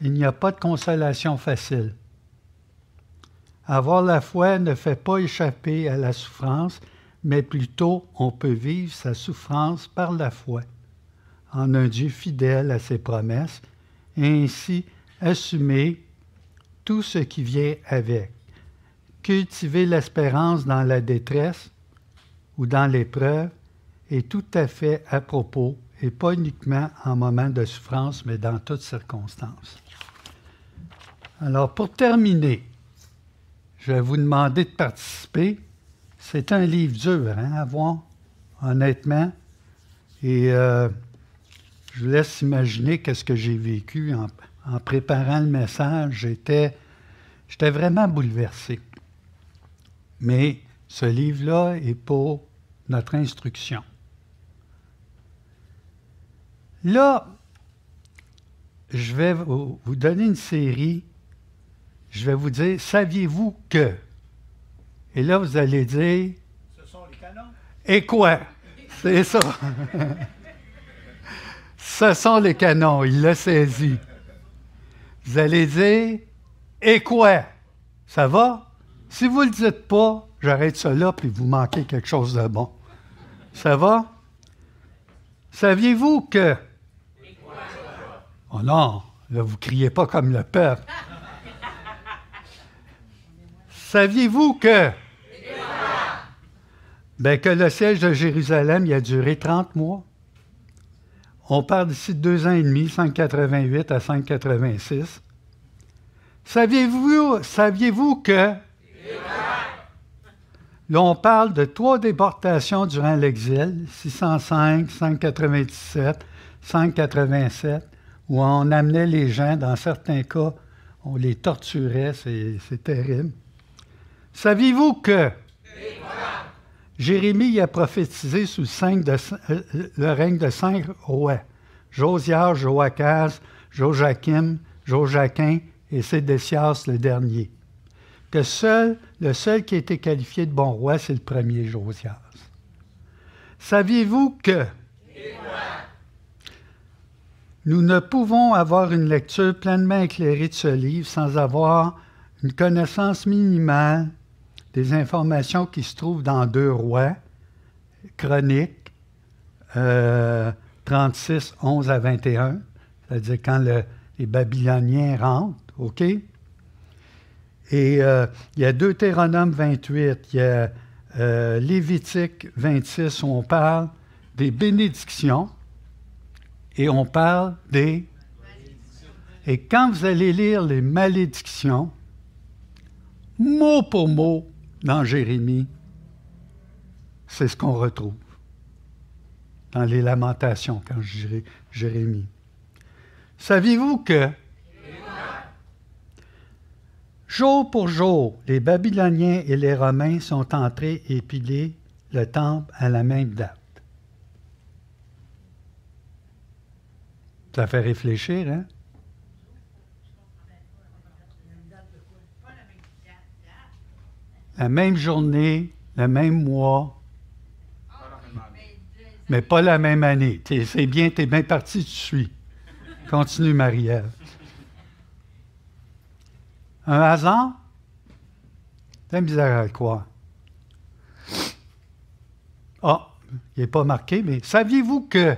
il n'y a pas de consolation facile. Avoir la foi ne fait pas échapper à la souffrance, mais plutôt on peut vivre sa souffrance par la foi, en un Dieu fidèle à ses promesses, et ainsi assumer tout ce qui vient avec. Cultiver l'espérance dans la détresse ou dans l'épreuve est tout à fait à propos, et pas uniquement en moment de souffrance, mais dans toutes circonstances. Alors, pour terminer, je vais vous demander de participer. C'est un livre dur hein, à voir, honnêtement. Et euh, je vous laisse imaginer qu'est-ce que j'ai vécu en, en, préparant le message. J'étais, j'étais vraiment bouleversé. Mais ce livre-là est pour notre instruction. Là, je vais vous donner une série. Je vais vous dire, saviez-vous que? Et là, vous allez dire. Ce sont les canons. Et quoi? C'est ça. Ce sont les canons, il l'a saisi. Vous allez dire, et quoi? Ça va? Si vous ne le dites pas, j'arrête là, puis vous manquez quelque chose de bon. Ça va? Saviez-vous que? Oh non, là, vous criez pas comme le peuple. Saviez-vous que... Ben, que le siège de Jérusalem a duré 30 mois. On parle d'ici de deux ans et demi, 588 à 586. Saviez-vous saviez que... Là, on parle de trois déportations durant l'exil, 605, 597, 587, où on amenait les gens, dans certains cas, on les torturait, c'est terrible. Saviez-vous que Jérémie a prophétisé sous le, euh, le règne de cinq rois, Josias, Joachaz, Joachim, Joachim et Sédécias le dernier que seul, le seul qui a été qualifié de bon roi, c'est le premier Josias. Saviez-vous que nous ne pouvons avoir une lecture pleinement éclairée de ce livre sans avoir une connaissance minimale des informations qui se trouvent dans deux rois, chroniques, 36, 11 à 21, c'est-à-dire quand les Babyloniens rentrent, OK? Et euh, il y a Deutéronome 28, il y a euh, Lévitique 26 où on parle des bénédictions et on parle des... Et quand vous allez lire les malédictions, mot pour mot dans Jérémie, c'est ce qu'on retrouve dans les lamentations quand je Jérémie. Saviez-vous que Jour pour jour, les Babyloniens et les Romains sont entrés et pilé le temple à la même date? Ça fait réfléchir, hein? La même journée, le même mois, mais pas la même année. C'est bien, tu es bien parti, tu suis. Continue, Marie-Ève. Un hasard? C'est bizarre à quoi? Ah, il n'est pas marqué, mais saviez-vous que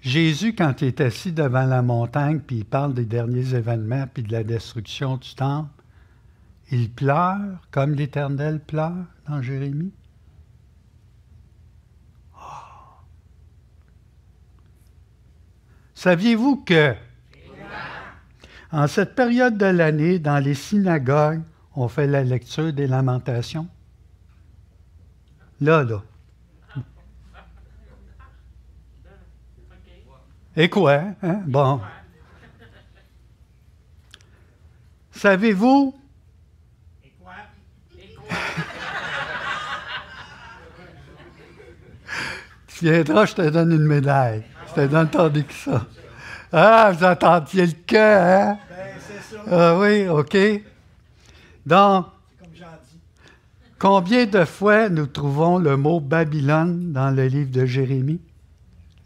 Jésus, quand il est assis devant la montagne, puis il parle des derniers événements, puis de la destruction du temple, il pleure comme l'Éternel pleure dans Jérémie? Ah. Saviez-vous que en cette période de l'année, dans les synagogues, on fait la lecture des lamentations? Là, là. Et quoi? Hein? Bon. Savez-vous? Tu viendras, je te donne une médaille. Je te donne ton ça. Ah, vous entendiez le cœur, hein? Ben, c'est ça. Ah oui, OK. Donc, combien de fois nous trouvons le mot Babylone dans le livre de Jérémie?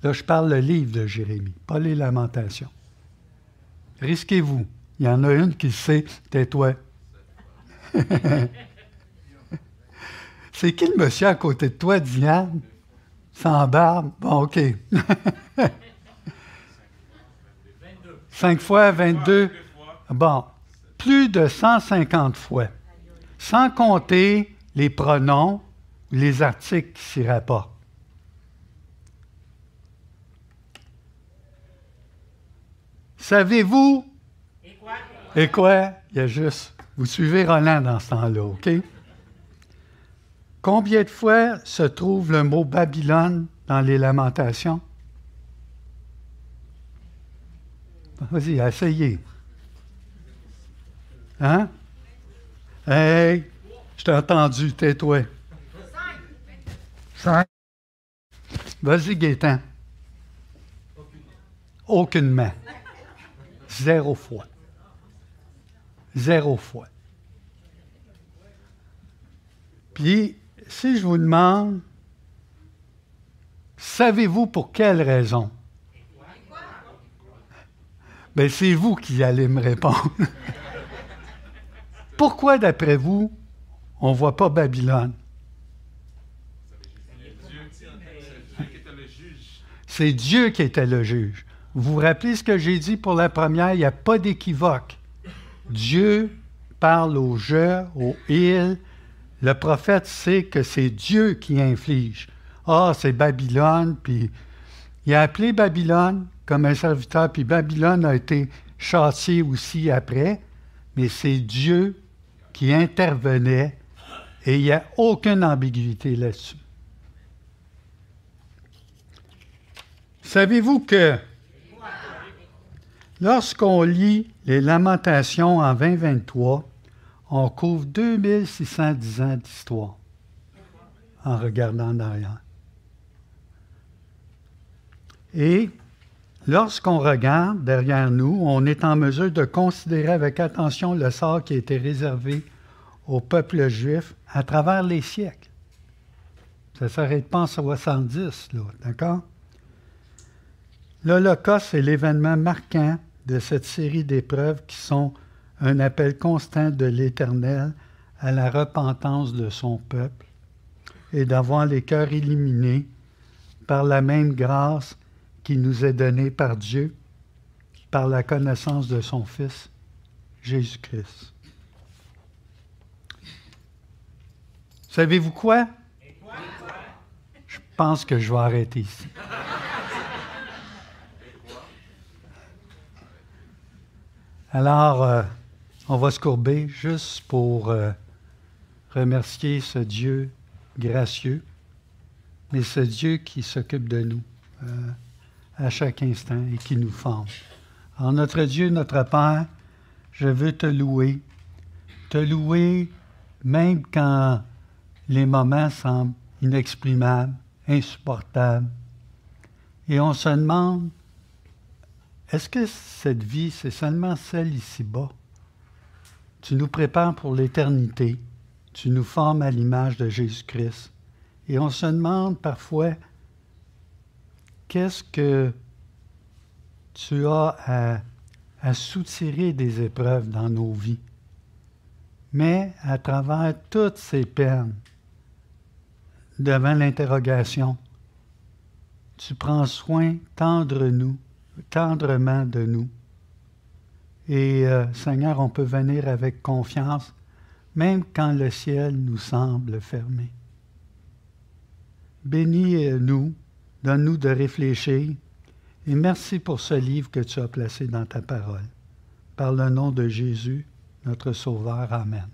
Là, je parle le livre de Jérémie, pas les lamentations. Risquez-vous. Il y en a une qui sait, tais-toi. C'est qui le monsieur à côté de toi, Diane? Sans barbe? Bon, OK. 5 fois 22. Bon, plus de 150 fois. Sans compter les pronoms, les articles qui s'y rapportent. Savez-vous? Et quoi? Et quoi? Il y a juste. Vous suivez Roland dans ce temps-là, OK? Combien de fois se trouve le mot Babylone dans les lamentations? Vas-y, essayez. Hein? Hey, je t'ai entendu, tais-toi. Cinq. Vas-y, Gaétan. Aucunement. Zéro fois. Zéro fois. Puis, si je vous demande, savez-vous pour quelle raison? Bien, c'est vous qui allez me répondre. Pourquoi, d'après vous, on ne voit pas Babylone? C'est Dieu qui était le juge. Vous vous rappelez ce que j'ai dit pour la première? Il n'y a pas d'équivoque. Dieu parle au je, au il. Le prophète sait que c'est Dieu qui inflige. Ah, c'est Babylone, puis il a appelé Babylone comme un serviteur, puis Babylone a été chassé aussi après, mais c'est Dieu qui intervenait et il n'y a aucune ambiguïté là-dessus. Savez-vous que lorsqu'on lit les Lamentations en 2023, on couvre 2610 ans d'histoire en regardant derrière. Et lorsqu'on regarde derrière nous, on est en mesure de considérer avec attention le sort qui a été réservé au peuple juif à travers les siècles. Ça ne s'arrête pas en 70, là, d'accord? L'Holocauste est l'événement marquant de cette série d'épreuves qui sont un appel constant de l'Éternel à la repentance de son peuple et d'avoir les cœurs illuminés par la même grâce qui nous est donnée par Dieu, par la connaissance de son Fils, Jésus-Christ. Savez-vous quoi? Je pense que je vais arrêter ici. Alors, euh, on va se courber juste pour euh, remercier ce Dieu gracieux, mais ce Dieu qui s'occupe de nous euh, à chaque instant et qui nous forme. Alors, notre Dieu, notre Père, je veux te louer, te louer même quand les moments semblent inexprimables, insupportables. Et on se demande, est-ce que cette vie, c'est seulement celle ici-bas? Tu nous prépares pour l'éternité. Tu nous formes à l'image de Jésus-Christ. Et on se demande parfois, qu'est-ce que tu as à, soutirer des épreuves dans nos vies? Mais à travers toutes ces peines, devant l'interrogation, tu prends soin tendrement de nous. Et euh, Seigneur, on peut venir avec confiance, même quand le ciel nous semble fermé. Bénis-nous, donne-nous de réfléchir, et merci pour ce livre que tu as placé dans ta parole. Par le nom de Jésus, notre Sauveur. Amen.